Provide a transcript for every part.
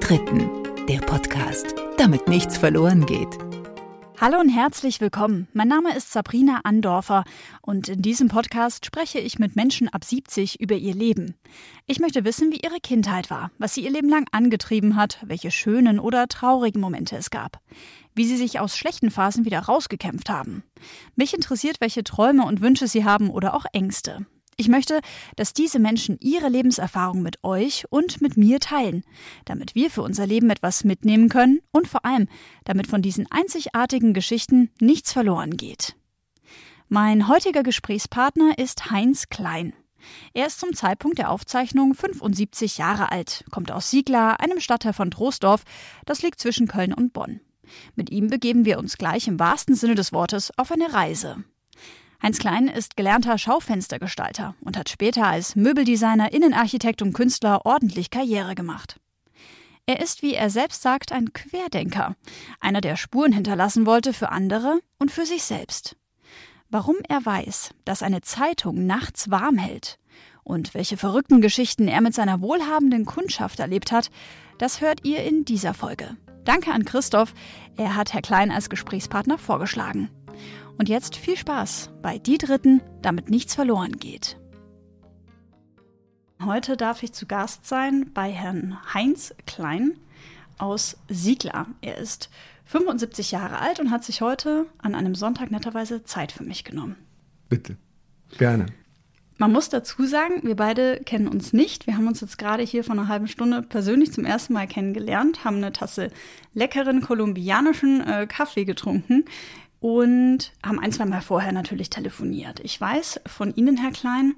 Dritten, der Podcast, damit nichts verloren geht. Hallo und herzlich willkommen. Mein Name ist Sabrina Andorfer und in diesem Podcast spreche ich mit Menschen ab 70 über ihr Leben. Ich möchte wissen, wie ihre Kindheit war, was sie ihr Leben lang angetrieben hat, welche schönen oder traurigen Momente es gab, wie sie sich aus schlechten Phasen wieder rausgekämpft haben. Mich interessiert, welche Träume und Wünsche sie haben oder auch Ängste. Ich möchte, dass diese Menschen ihre Lebenserfahrung mit euch und mit mir teilen, damit wir für unser Leben etwas mitnehmen können und vor allem, damit von diesen einzigartigen Geschichten nichts verloren geht. Mein heutiger Gesprächspartner ist Heinz Klein. Er ist zum Zeitpunkt der Aufzeichnung 75 Jahre alt, kommt aus Siegler, einem Stadtteil von Troisdorf, das liegt zwischen Köln und Bonn. Mit ihm begeben wir uns gleich im wahrsten Sinne des Wortes auf eine Reise. Heinz Klein ist gelernter Schaufenstergestalter und hat später als Möbeldesigner, Innenarchitekt und Künstler ordentlich Karriere gemacht. Er ist, wie er selbst sagt, ein Querdenker, einer, der Spuren hinterlassen wollte für andere und für sich selbst. Warum er weiß, dass eine Zeitung nachts warm hält und welche verrückten Geschichten er mit seiner wohlhabenden Kundschaft erlebt hat, das hört ihr in dieser Folge. Danke an Christoph, er hat Herr Klein als Gesprächspartner vorgeschlagen. Und jetzt viel Spaß bei Die Dritten, damit nichts verloren geht. Heute darf ich zu Gast sein bei Herrn Heinz Klein aus Siegler. Er ist 75 Jahre alt und hat sich heute an einem Sonntag netterweise Zeit für mich genommen. Bitte, gerne. Man muss dazu sagen, wir beide kennen uns nicht. Wir haben uns jetzt gerade hier vor einer halben Stunde persönlich zum ersten Mal kennengelernt, haben eine Tasse leckeren kolumbianischen äh, Kaffee getrunken und haben ein, zwei Mal vorher natürlich telefoniert. Ich weiß von Ihnen, Herr Klein,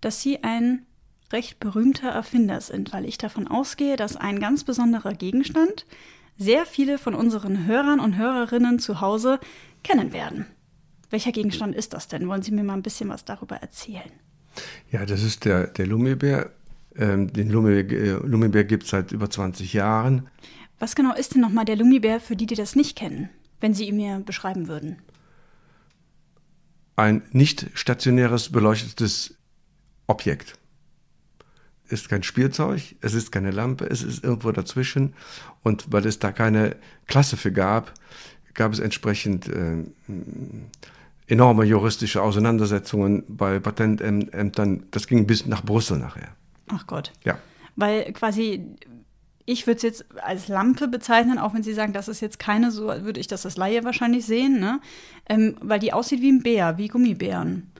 dass Sie ein recht berühmter Erfinder sind, weil ich davon ausgehe, dass ein ganz besonderer Gegenstand sehr viele von unseren Hörern und Hörerinnen zu Hause kennen werden. Welcher Gegenstand ist das denn? Wollen Sie mir mal ein bisschen was darüber erzählen? Ja, das ist der, der Lummibär. Ähm, den Lummibär, Lummibär gibt es seit über 20 Jahren. Was genau ist denn nochmal der Lummibär für die, die das nicht kennen? Wenn Sie ihn mir beschreiben würden? Ein nicht stationäres beleuchtetes Objekt. Ist kein Spielzeug, es ist keine Lampe, es ist irgendwo dazwischen. Und weil es da keine Klasse für gab, gab es entsprechend äh, enorme juristische Auseinandersetzungen bei Patentämtern. Das ging bis nach Brüssel nachher. Ach Gott. Ja. Weil quasi ich würde es jetzt als Lampe bezeichnen, auch wenn Sie sagen, das ist jetzt keine, so würde ich das als Laie wahrscheinlich sehen, ne? Ähm, weil die aussieht wie ein Bär, wie Gummibären.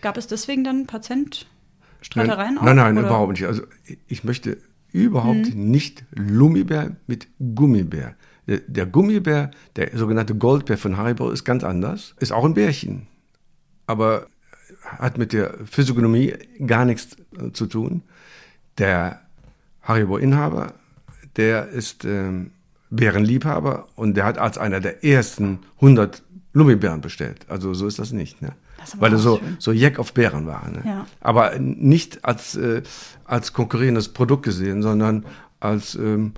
Gab es deswegen dann Patentstreitereien auch? Nein, nein, oder? überhaupt nicht. Also ich möchte überhaupt hm. nicht Lummibär mit Gummibär. Der, der Gummibär, der sogenannte Goldbär von Haribo, ist ganz anders. Ist auch ein Bärchen. Aber hat mit der Physiognomie gar nichts äh, zu tun. Der Haribo-Inhaber der ist ähm, Bärenliebhaber und der hat als einer der ersten 100 Lummibären bestellt. Also so ist das nicht, ne? Das Weil er so, so Jack auf Bären war. Ne? Ja. Aber nicht als, äh, als konkurrierendes Produkt gesehen, sondern als ähm,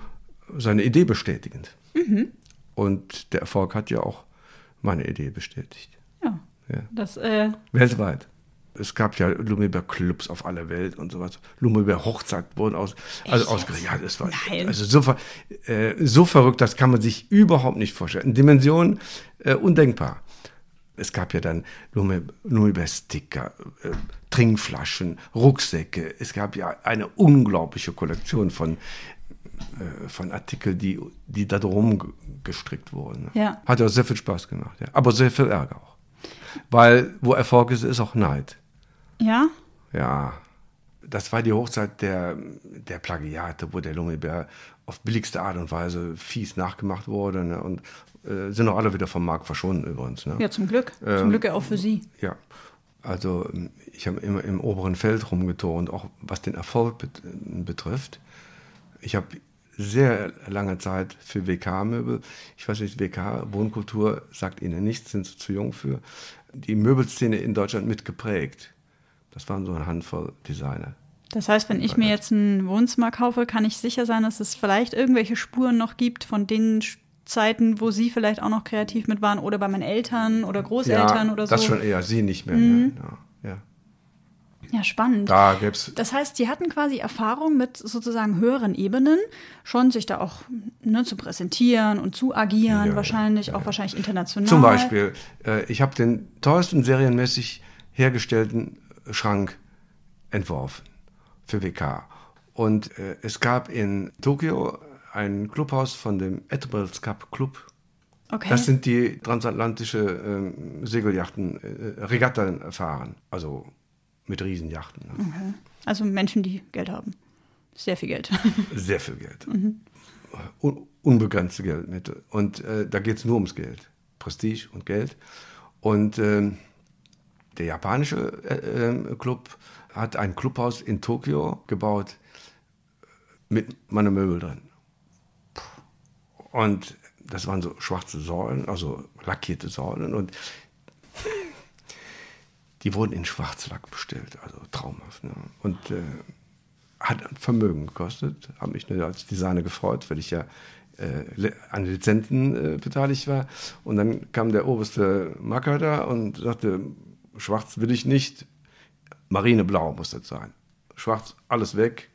seine Idee bestätigend. Mhm. Und der Erfolg hat ja auch meine Idee bestätigt. Ja. ja. Das, äh Weltweit es gab ja Lumiber-Clubs auf aller Welt und sowas. Lumiber-Hochzeit wurden aus, also ausgerichtet. Ja, das war Nein. also so, äh, so verrückt, das kann man sich überhaupt nicht vorstellen. In Dimensionen äh, undenkbar. Es gab ja dann Lumiber-Sticker, äh, Trinkflaschen, Rucksäcke. Es gab ja eine unglaubliche Kollektion von äh, von Artikeln, die, die da drum gestrickt wurden. Ja. Hat ja sehr viel Spaß gemacht, ja. aber sehr viel Ärger auch. Weil wo Erfolg ist, ist auch Neid. Ja? Ja. Das war die Hochzeit der, der Plagiate, wo der Lummibär auf billigste Art und Weise fies nachgemacht wurde. Ne? Und äh, sind auch alle wieder vom Markt verschwunden übrigens. Ne? Ja, zum Glück. Ähm, zum Glück ja auch für Sie. Ja. Also ich habe immer im oberen Feld rumgeturnt, auch was den Erfolg bet betrifft. Ich habe sehr lange Zeit für WK-Möbel. Ich weiß nicht, WK, Wohnkultur sagt Ihnen nichts, sind Sie zu jung für. Die Möbelszene in Deutschland mitgeprägt. Das waren so eine Handvoll Designer. Das heißt, wenn ich mir jetzt ein Wohnzimmer kaufe, kann ich sicher sein, dass es vielleicht irgendwelche Spuren noch gibt von den Zeiten, wo Sie vielleicht auch noch kreativ mit waren oder bei meinen Eltern oder Großeltern ja, oder so. Das schon eher, Sie nicht mehr. Mhm. Ja, ja. Ja, spannend. Da gäb's Das heißt, Sie hatten quasi Erfahrung mit sozusagen höheren Ebenen, schon sich da auch ne, zu präsentieren und zu agieren, Ja, wahrscheinlich, auch wahrscheinlich international. Zum Beispiel, äh, ich habe den teuersten serienmäßig hergestellten Schrank entworfen für WK. Und äh, es gab in Tokio ein Clubhaus von dem Admirals Cup Club. Okay. Das sind die transatlantische ähm, Segeljachten, äh, Regatten fahren, also mit Riesenjachten. Ne? also Menschen, die Geld haben. Sehr viel Geld. Sehr viel Geld. Un unbegrenzte Geldmittel. Und äh, da geht es nur ums Geld. Prestige und Geld. Und ähm, der japanische äh, ähm, Club hat ein Clubhaus in Tokio gebaut mit meiner Möbel drin. Und das waren so schwarze Säulen, also lackierte Säulen. Und die wurden in Schwarzlack bestellt, also traumhaft. Ne? Und äh, hat Vermögen gekostet, habe mich nur als Designer gefreut, weil ich ja äh, an Lizenzen äh, beteiligt war. Und dann kam der oberste Macker da und sagte, schwarz will ich nicht, marineblau muss das sein. Schwarz, alles weg,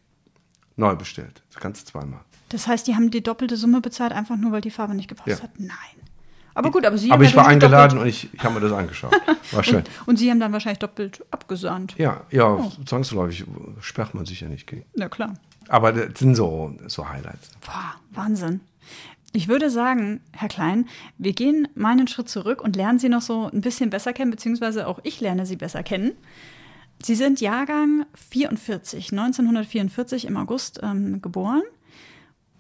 neu bestellt. Das kannst du zweimal. Das heißt, die haben die doppelte Summe bezahlt, einfach nur, weil die Farbe nicht gepasst Ja. hat? Nein. Aber gut, aber Sie Aber haben ich war eingeladen doppelt- und ich, ich habe mir das angeschaut. War schön. Und Sie haben dann wahrscheinlich doppelt abgesahnt. Ja, ja, zwangsläufig sperrt man sich ja nicht gegen. Ja, klar. Aber das sind so, so Highlights. Boah, Wahnsinn. Ich würde sagen, Herr Klein, wir gehen mal einen Schritt zurück und lernen Sie noch so ein bisschen besser kennen, beziehungsweise auch ich lerne Sie besser kennen. Sie sind Jahrgang 44, 1944 im August ähm, geboren.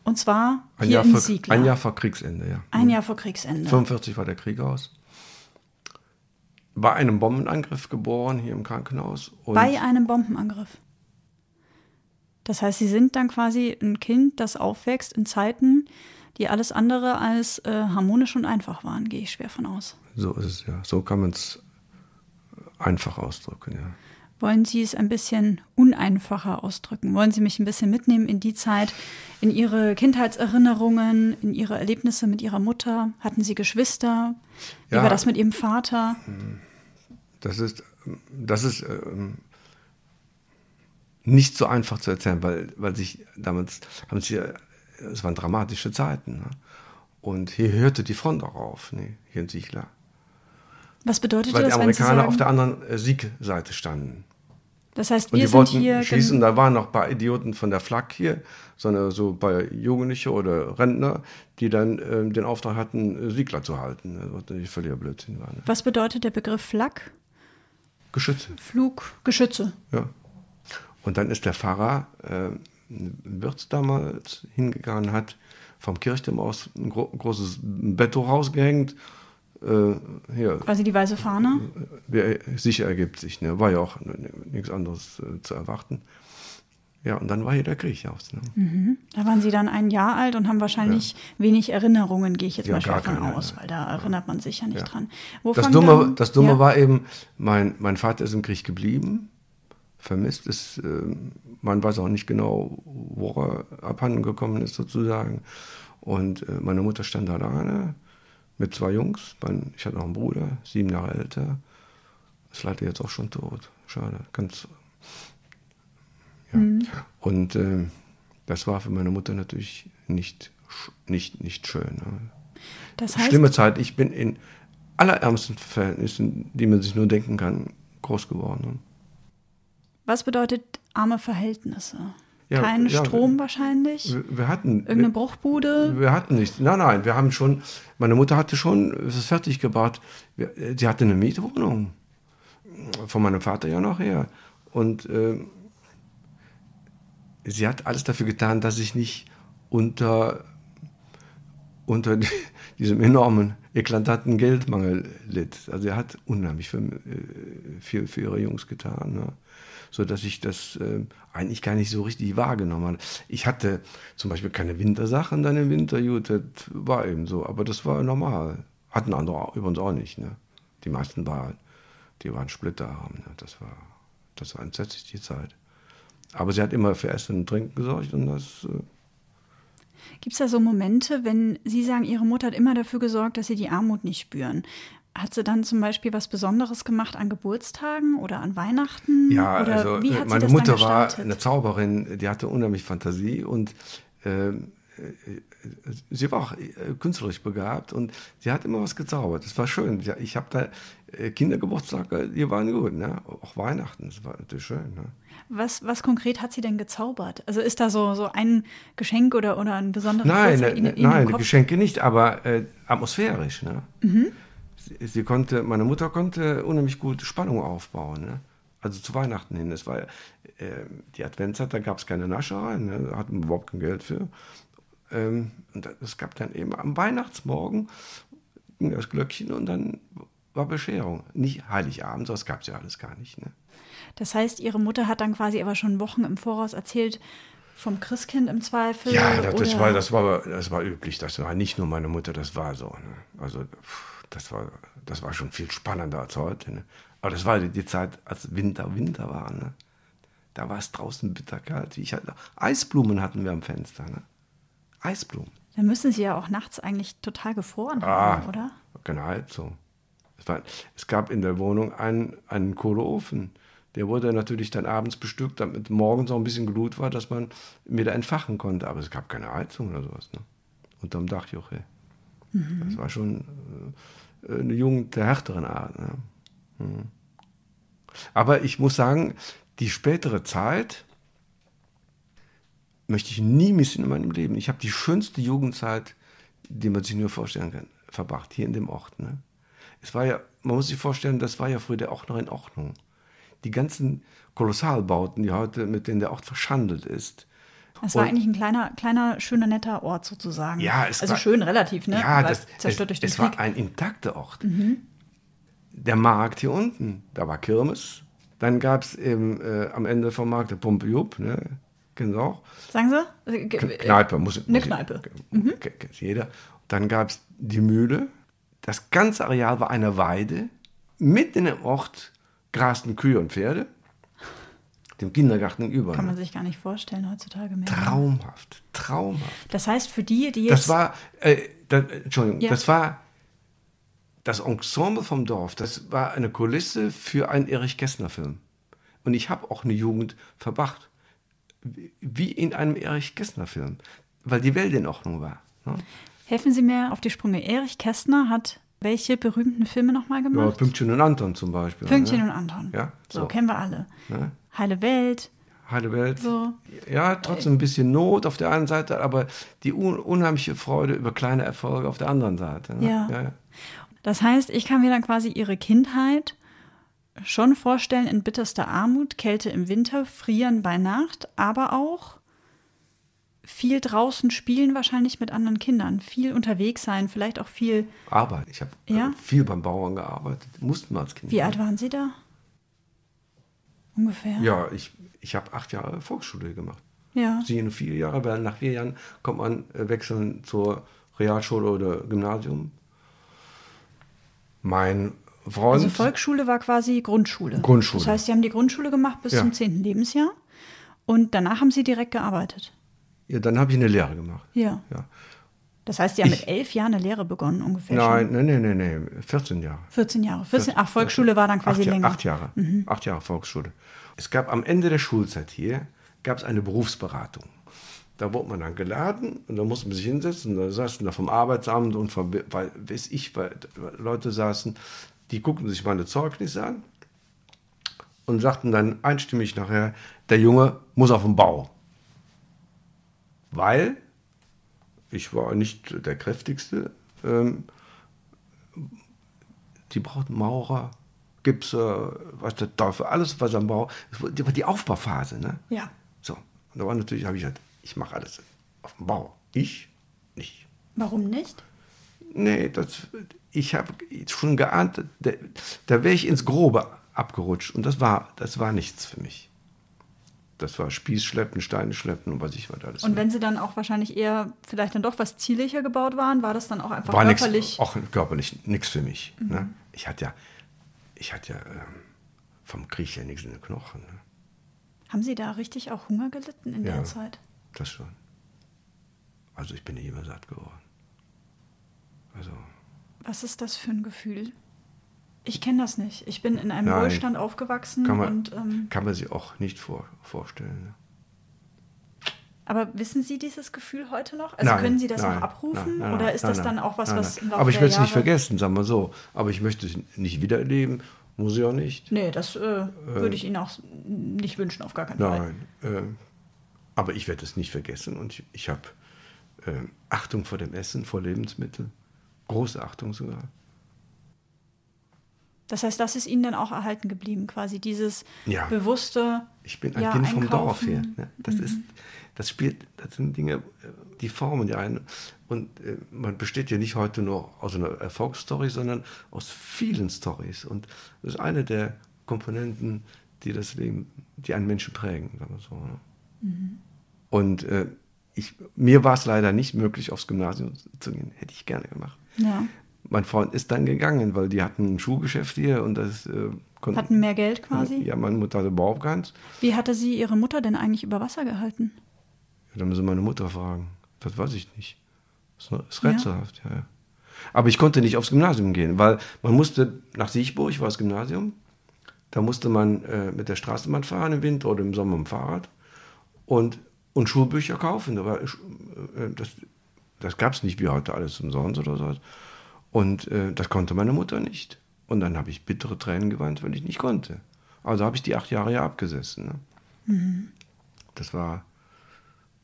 Und zwar Ein hier Jahr, in vor, Siegler. ein Jahr vor Kriegsende, ja. Ein Jahr vor Kriegsende. 45 war der Krieg aus. Bei einem Bombenangriff geboren hier im Krankenhaus. Bei einem Bombenangriff. Das heißt, Sie sind dann quasi ein Kind, das aufwächst in Zeiten, die alles andere als äh, harmonisch und einfach waren, gehe ich schwer von aus. so ist es ja. So kann man es einfach ausdrücken, ja. Wollen Sie es ein bisschen uneinfacher ausdrücken? Wollen Sie mich ein bisschen mitnehmen in die Zeit, in Ihre Kindheitserinnerungen, in Ihre Erlebnisse mit Ihrer Mutter? Hatten Sie Geschwister? Wie Ja. war das mit Ihrem Vater? Das ist, das ist ähm, nicht so einfach zu erzählen, weil, weil sich damals, haben sie, es waren dramatische Zeiten. Ne? Und hier hörte die Front auch auf, ne? hier in Siegler. Was bedeutet Weil die das, Sie Amerikaner sagen, auf der anderen äh, Siegseite standen. das heißt, Und wir die sind wollten hier schießen, da waren noch ein paar Idioten von der Flak hier, sondern so bei Jugendliche oder Rentner, die dann ähm, den Auftrag hatten, äh, Siegler zu halten, ne? was natürlich völliger Blödsinn war. Ne? Was bedeutet der Begriff Flak? Geschütze. Flug, Geschütze. Ja. Und dann ist der Pfarrer äh, Wirtz damals hingegangen, hat vom Kirchturm aus ein gro großes Betto rausgehängt. Äh, hier, Quasi die weiße Fahne. wer sicher ergibt sich, ne? war ja auch nichts anderes äh, zu erwarten. Ja, und dann war hier der Krieg aus. Ne? Da waren Sie dann ein Jahr alt und haben wahrscheinlich wenig Erinnerungen, gehe ich jetzt Ja, mal schwer von aus, weil da erinnert man sich ja nicht Ja. dran. Das Wovon Dumme, dann- das Dumme ja. war eben, mein, mein Vater ist im Krieg geblieben, vermisst ist, äh, man weiß auch nicht genau, wo er abhanden gekommen ist sozusagen. Und äh, meine Mutter stand alleine mit zwei Jungs, mein, ich hatte noch einen Bruder, sieben Jahre älter, ist leider jetzt auch schon tot, schade, ganz, ja. Mhm. Und äh, das war für meine Mutter natürlich nicht, nicht, nicht schön. Ne? Das heißt, Schlimme Zeit. Ich bin in allerärmsten Verhältnissen, die man sich nur denken kann, groß geworden. Was bedeutet arme Verhältnisse? Ja, Kein ja, Strom wahrscheinlich? Wir, wir hatten. Irgendeine Bruchbude? wir hatten nichts. Nein, nein, wir haben schon. Meine Mutter hatte schon es fertig gebaut. Wir, sie hatte eine Mietwohnung. Von meinem Vater ja noch her. Und ähm, sie hat alles dafür getan, dass ich nicht unter, unter die- diesem enormen, eklatanten Geldmangel litt. Also er hat unheimlich für, äh, viel für ihre Jungs getan. Ne? So dass ich das äh, eigentlich gar nicht so richtig wahrgenommen habe. Ich hatte zum Beispiel keine Wintersachen dann im Winter, gut, das war eben so, aber das war normal. Hatten andere übrigens auch nicht. Ne? Die meisten waren, die waren splitterarm. Ne? Das, war, das war entsetzlich die Zeit. Aber sie hat immer für Essen und Trinken gesorgt und das. Äh, Gibt es da so Momente, wenn Sie sagen, Ihre Mutter hat immer dafür gesorgt, dass Sie die Armut nicht spüren? Hat sie dann zum Beispiel was Besonderes gemacht an Geburtstagen oder an Weihnachten? Ja, oder also hat meine Mutter war eine Zauberin, die hatte unheimlich Fantasie und ähm, äh, sie war auch äh, künstlerisch begabt und sie hat immer was gezaubert. Das war schön. Ich habe da äh, Kindergeburtstage, die waren gut, ne? auch Weihnachten, das war natürlich schön. Ne? Was, was konkret hat sie denn gezaubert? Also ist da so, so ein Geschenk oder, oder ein besonderes Nein, ne, Ihnen- Ihnen im nein? Geschenke nicht, aber äh, atmosphärisch. Ne? Mhm. Sie, sie konnte, meine Mutter konnte unheimlich gut Spannung aufbauen. Ne? Also zu Weihnachten hin. Es war äh, die Adventszeit, da gab es keine Nascherei, ne? da hatten wir überhaupt kein Geld für. Ähm, und es gab dann eben am Weihnachtsmorgen ging das Glöckchen und dann war Bescherung. Nicht Heiligabend, das gab es ja alles gar nicht. Ne? Das heißt, ihre Mutter hat dann quasi aber schon Wochen im Voraus erzählt vom Christkind im Zweifel. Ja, das, das, war, das, war, das war üblich. Das war nicht nur meine Mutter, das war so. Ne? Also, pff, das war, das war schon viel spannender als heute. Ne? Aber das war die, die Zeit, als Winter, Winter war. Ne? Da war es draußen bitterkalt. Ich hatte, Eisblumen hatten wir am Fenster. Ne? Eisblumen. Dann müssen sie ja auch nachts eigentlich total gefroren Ah, haben, oder? keine Heizung. Es, war, es gab in der Wohnung einen, einen Kohleofen. Der wurde natürlich dann abends bestückt, damit morgens auch ein bisschen Glut war, dass man wieder entfachen konnte. Aber es gab keine Heizung oder sowas. Ne? Unterm Dachjoche. Das war schon äh, eine Jugend der härteren Art. Ne? Mhm. Aber ich muss sagen, die spätere Zeit möchte ich nie missen in meinem Leben. Ich habe die schönste Jugendzeit, die man sich nur vorstellen kann, verbracht, hier in dem Ort. Ne? Es war ja, man muss sich vorstellen, das war ja früher der Ort noch in Ordnung. Die ganzen Kolossalbauten, die heute, mit denen der Ort verschandelt ist. Es war Und- eigentlich ein kleiner, kleiner, schöner, netter Ort sozusagen. Ja, es also war- schön relativ, ne? Ja, Weil das, zerstört es, durch den es Krieg. Mhm. war ein intakter Ort. Der Markt hier unten, da war Kirmes. Dann gab es eben äh, am Ende vom Markt der Pumpe Jupp, ne? kennen Sie auch. Sagen Sie? Äh, ge- Kn- Kneipe, muss Eine muss- Kneipe. ke- Kennt jeder. Dann gab es die Mühle. Das ganze Areal war eine Weide. Mitten im Ort grasten Kühe und Pferde. Dem Kindergarten gegenüber. Kann man ne? sich gar nicht vorstellen heutzutage mehr. Traumhaft, traumhaft. Das heißt, für die, die jetzt. Das war, äh, das, Entschuldigung, Ja. das war das Ensemble vom Dorf. Das war eine Kulisse für einen Erich Kästner-Film. Und ich habe auch eine Jugend verbracht, wie- in einem Erich Kästner-Film, weil die Welt in Ordnung war. Ne? Helfen Sie mir auf die Sprünge. Erich Kästner hat welche berühmten Filme nochmal Ja, gemacht? Pünktchen und Anton zum Beispiel. Pünktchen ne? und Anton. Ja, so. so. kennen wir alle. Ne? Heile Welt. Heile Welt. So. Ja, trotzdem ein bisschen Not auf der einen Seite, aber die un unheimliche Freude über kleine Erfolge auf der anderen Seite. Ne? Ja. ja. Das heißt, ich kann mir dann quasi Ihre Kindheit schon vorstellen in bitterster Armut, Kälte im Winter, Frieren bei Nacht, aber auch viel draußen spielen wahrscheinlich mit anderen Kindern, viel unterwegs sein, vielleicht auch viel. Arbeit. Ich habe Ja? viel beim Bauern gearbeitet. Mussten wir als Kind. Wie alt waren Sie da? Ungefähr. Ja, ich, ich habe acht Jahre Volksschule gemacht. Ja. Sie nur vier Jahre, weil nach vier Jahren kommt man äh, wechseln zur Realschule oder Gymnasium. Mein Freund. Also Volksschule war quasi Grundschule. Grundschule. Das heißt, Sie haben die Grundschule gemacht bis Ja. zum 10. Lebensjahr und danach haben Sie direkt gearbeitet. ja, dann habe ich eine Lehre gemacht. Ja. Ja. Das heißt, Sie haben Ich- mit elf Jahren eine Lehre begonnen ungefähr. Nein, nein, nein, nein, nee, 14 Jahre. 14 Jahre. 14, ach, Volksschule war dann quasi acht, länger. Mhm. Acht Jahre. Acht Jahre Volksschule. Es gab am Ende der Schulzeit hier gab es eine Berufsberatung. Da wurde man dann geladen und da musste man sich hinsetzen. Da saßen da vom Arbeitsamt und vom, weil, weiß ich, weil Leute saßen, die guckten sich meine Zeugnisse an und sagten dann einstimmig nachher, der Junge muss auf den Bau. Weil ich war nicht der kräftigste. Ähm, die brauchten Maurer, Gipser, was der Teufel, alles was am Bau. Das war die, Aufbauphase, ne? Ja. So, und da war natürlich, habe ich gesagt, ich mache alles auf dem Bau. Ich nicht. Warum nicht? Nee, das, ich habe schon geahnt, da, da wäre ich ins Grobe abgerutscht und das war, das war nichts für mich. Das war Spieß schleppen, Steine schleppen und was ich was alles. Und ne? wenn Sie dann auch wahrscheinlich eher vielleicht dann doch was zierlicher gebaut waren, war das dann auch einfach war körperlich? auch körperlich nichts für mich. Ne? Ich hatte ja, ich hatte ja ähm, vom Krieg ja nichts in den Knochen. Ne? Haben Sie da richtig auch Hunger gelitten in Ja. der Zeit? Das schon. Also ich bin nicht immer satt geworden. Also Was ist das für ein Gefühl? Ich kenne das nicht. Ich bin in einem Nein. Wohlstand aufgewachsen Kann man, und ähm, kann man sich auch nicht vor, vorstellen. ne? aber wissen Sie dieses Gefühl heute noch? Also Nein, können Sie das nein, noch abrufen nein, oder ist das dann auch was, was im Laufe Aber ich will es nicht vergessen, sagen wir so. Aber ich möchte es nicht wiedererleben, muss ich auch nicht. Nee, das äh, würde ich Ihnen auch nicht wünschen, auf gar keinen Fall. Nein. Äh, aber ich werde es nicht vergessen und ich, ich habe äh, Achtung vor dem Essen, vor Lebensmitteln. Große Achtung sogar. Das heißt, das ist Ihnen dann auch erhalten geblieben, quasi dieses Ja. bewusste. Ich bin ein ja, Kind vom Dorf her. Ne? Das ist, das spielt, das sind Dinge, die formen ja einen. Und äh, man besteht ja nicht heute nur aus einer Erfolgsstory, sondern aus vielen Stories. Und das ist eine der Komponenten, die das Leben, die einen Menschen prägen, sagen wir so. Ne? Und äh, ich, mir war es leider nicht möglich, aufs Gymnasium zu gehen. Hätte ich gerne gemacht. Ja. Mein Freund ist dann gegangen, weil die hatten ein Schuhgeschäft hier und das äh, konnten. Hatten mehr Geld quasi. Ja, meine Mutter hatte überhaupt keins. Wie hatte sie ihre Mutter denn eigentlich über Wasser gehalten? Ja, dann müssen meine Mutter fragen. Das weiß ich nicht. Das ist rätselhaft, ja. ja. Aber ich konnte nicht aufs Gymnasium gehen, weil man musste nach Siechburg, war das Gymnasium, da musste man äh, mit der Straßenbahn fahren im Winter oder im Sommer im Fahrrad und, und Schulbücher kaufen. Da war, äh, das das gab es nicht wie heute alles umsonst oder so. Und äh, das konnte meine Mutter nicht. Und dann habe ich bittere Tränen geweint, weil ich nicht konnte. Also habe ich die acht Jahre ja abgesessen. Ne? Das war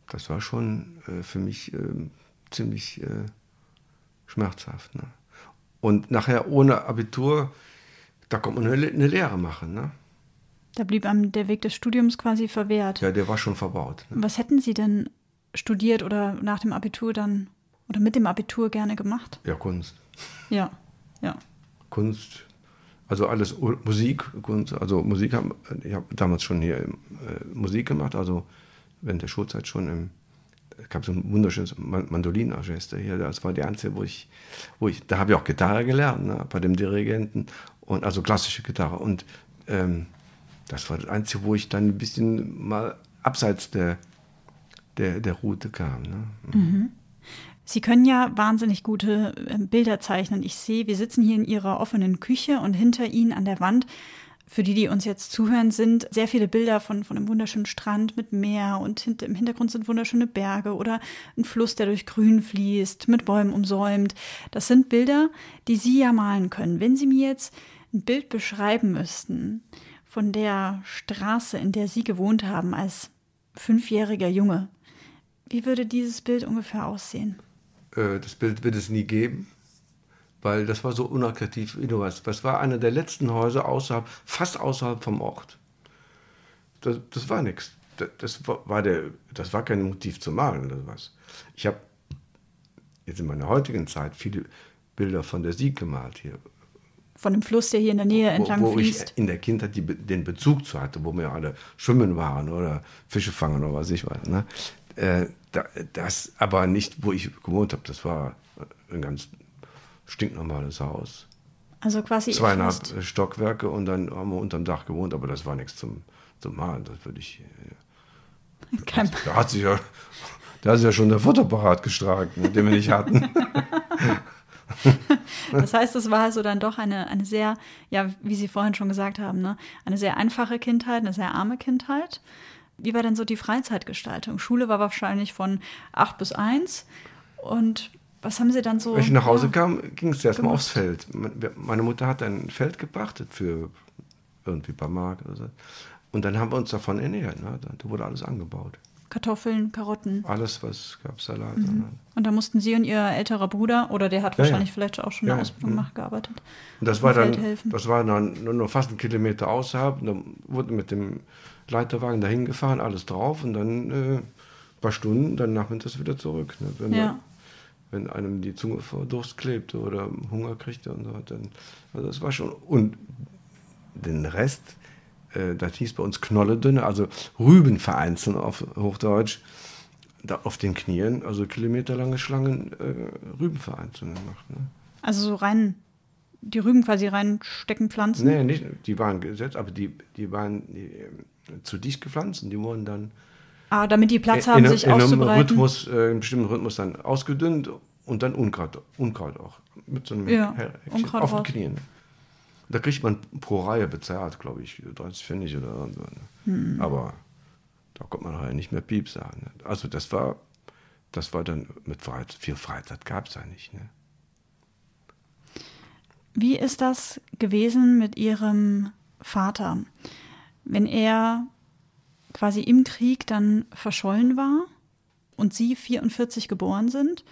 das war schon äh, für mich äh, ziemlich schmerzhaft. Ne? Und nachher ohne Abitur, da kommt man eine, eine Lehre machen. Ne? Da blieb einem der Weg des Studiums quasi verwehrt. Ja, der war schon verbaut. Ne? Was hätten Sie denn studiert oder nach dem Abitur dann oder mit dem Abitur gerne gemacht? Ja, Kunst. Ja, ja. Kunst, also alles Musik, Kunst, also Musik, haben, ich habe damals schon hier äh, Musik gemacht, also während der Schulzeit schon im, es gab so ein wunderschönes Man- Mandolinorchester hier, das war die einzige, wo ich, wo ich, da habe ich auch Gitarre gelernt, ne, bei dem Dirigenten, und also klassische Gitarre und ähm, das war das Einzige, wo ich dann ein bisschen mal abseits der, der, der Route kam. Ne? Sie können ja wahnsinnig gute äh, Bilder zeichnen. Ich sehe, wir sitzen hier in Ihrer offenen Küche und hinter Ihnen an der Wand, für die, die uns jetzt zuhören, sind sehr viele Bilder von, von einem wunderschönen Strand mit Meer und hint, im Hintergrund sind wunderschöne Berge oder ein Fluss, der durch Grün fließt, mit Bäumen umsäumt. Das sind Bilder, die Sie ja malen können. Wenn Sie mir jetzt ein Bild beschreiben müssten von der Straße, in der Sie gewohnt haben als fünfjähriger Junge, wie würde dieses Bild ungefähr aussehen? Äh, das Bild wird es nie geben, weil das war so unattraktiv. Das war einer der letzten Häuser außerhalb, fast außerhalb vom Ort. Das, das war nichts. Das, das, war, war der, das war kein Motiv zu malen oder was. Ich habe jetzt in meiner heutigen Zeit viele Bilder von der Sieg gemalt hier. Von dem Fluss, der hier in der Nähe entlang wo, wo fließt. ich in der Kindheit die, den Bezug zu hatte, wo wir alle schwimmen waren oder Fische fangen oder was ich weiß. Ne? Äh, da, das aber nicht, wo ich gewohnt habe. Das war ein ganz stinknormales Haus. Also quasi Zweieinhalb Stockwerke und dann haben wir unterm Dach gewohnt, aber das war nichts zum, zum Malen. Das würde ich. äh, Kein, Da hat sich ja, da hat sich ja schon der Fotoapparat gestrahlt, ne, den wir nicht hatten. das heißt, es war also dann doch eine, eine sehr, ja, wie Sie vorhin schon gesagt haben, ne, eine sehr einfache Kindheit, eine sehr arme Kindheit. Wie war denn so die Freizeitgestaltung? Schule war wahrscheinlich von 8 bis 1. Und was haben Sie dann so? Wenn ich nach Hause ja, kam, ging es erstmal aufs Feld. Me- Meine Mutter hat ein Feld gepachtet für irgendwie ein paar Mark oder so. Und dann haben wir uns davon ernährt. Ne? Da wurde alles angebaut. Kartoffeln, Karotten. Alles, was gab, Salat. Mhm. Und da mussten Sie und Ihr älterer Bruder, oder der hat Ja, wahrscheinlich ja. vielleicht auch schon eine ja. Ausbildung Mhm. nachgearbeitet. Und das war dann, das war dann nur noch fast einen Kilometer außerhalb. Und dann wurde mit dem Leiterwagen dahin gefahren, alles drauf und dann äh, ein paar Stunden, dann nachmittags wieder zurück. Ne? Wenn, man, wenn einem die Zunge vor Durst klebte oder Hunger kriegte und so. Dann, also das war schon. Und den Rest, das hieß bei uns Knolledünne, also Rüben vereinzeln auf Hochdeutsch, da auf den Knien, also kilometerlange Schlangen äh, Rüben vereinzeln gemacht. Ne? Also so rein, die Rüben quasi reinstecken, pflanzen. Nee, nicht, die waren gesetzt, aber die, die waren die, äh, zu dicht gepflanzt und die wurden dann Ah, damit die Platz in, haben, in, sich in einem auszubreiten. Rhythmus, äh, im bestimmten Rhythmus dann ausgedünnt und dann Unkraut, Unkraut auch. Mit so einem Ja, Unkraut auf den raus. Da kriegt man pro Reihe bezahlt, glaube ich, 30 Pfennig oder so. Ne? Aber da kommt man nachher nicht mehr Piep sagen. Ne? Also das war, das war dann mit Freizeit, viel Freizeit gab es da nicht. Ne? Wie ist das gewesen mit Ihrem Vater, wenn er quasi im Krieg dann verschollen war und Sie 44 geboren sind?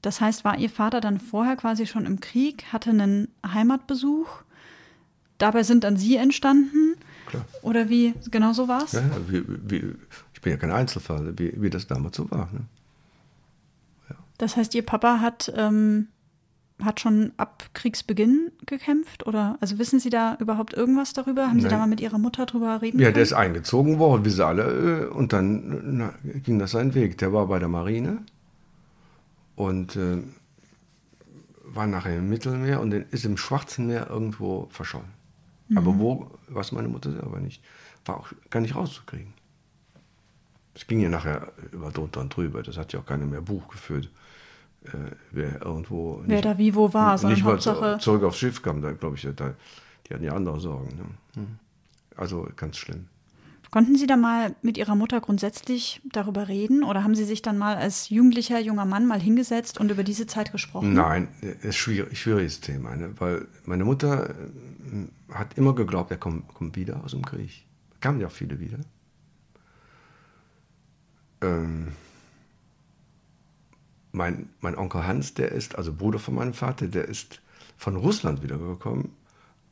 Das heißt, war Ihr Vater dann vorher quasi schon im Krieg, hatte einen Heimatbesuch? Dabei sind dann Sie entstanden? Klar. Oder wie, genau so war es? Ja, wie, wie, ich bin ja kein Einzelfall, wie, wie das damals so war. Ne? Das heißt, Ihr Papa hat, ähm, hat schon ab Kriegsbeginn gekämpft? Oder also wissen Sie da überhaupt irgendwas darüber? Haben Sie da Nein. mal mit Ihrer Mutter drüber reden Ja, können? der ist eingezogen worden, wie sie alle, äh, und dann na, ging das seinen Weg. Der war bei der Marine und äh, war nachher im Mittelmeer und ist im Schwarzen Meer irgendwo verschollen. Aber wo, weiß meine Mutter selber nicht, war auch gar nicht rauszukriegen. Es ging ja nachher über drunter und drüber, das hat ja auch keiner mehr Buch geführt, äh, wer irgendwo Wer nicht, da wie wo war, sondern nicht Hauptsache. zu- zurück aufs Schiff kam, da glaube ich, da, die hatten ja andere Sorgen. Ne? Hm. Also ganz schlimm. Konnten Sie da mal mit Ihrer Mutter grundsätzlich darüber reden? Oder haben Sie sich dann mal als jugendlicher junger Mann mal hingesetzt und über diese Zeit gesprochen? Nein, ist schwierig, schwieriges Thema, ne? weil meine Mutter äh, hat immer geglaubt, er kommt, kommt wieder aus dem Krieg. Kamen ja auch viele wieder. Ähm, mein, mein Onkel Hans, der ist, also Bruder von meinem Vater, der ist von Russland wiedergekommen,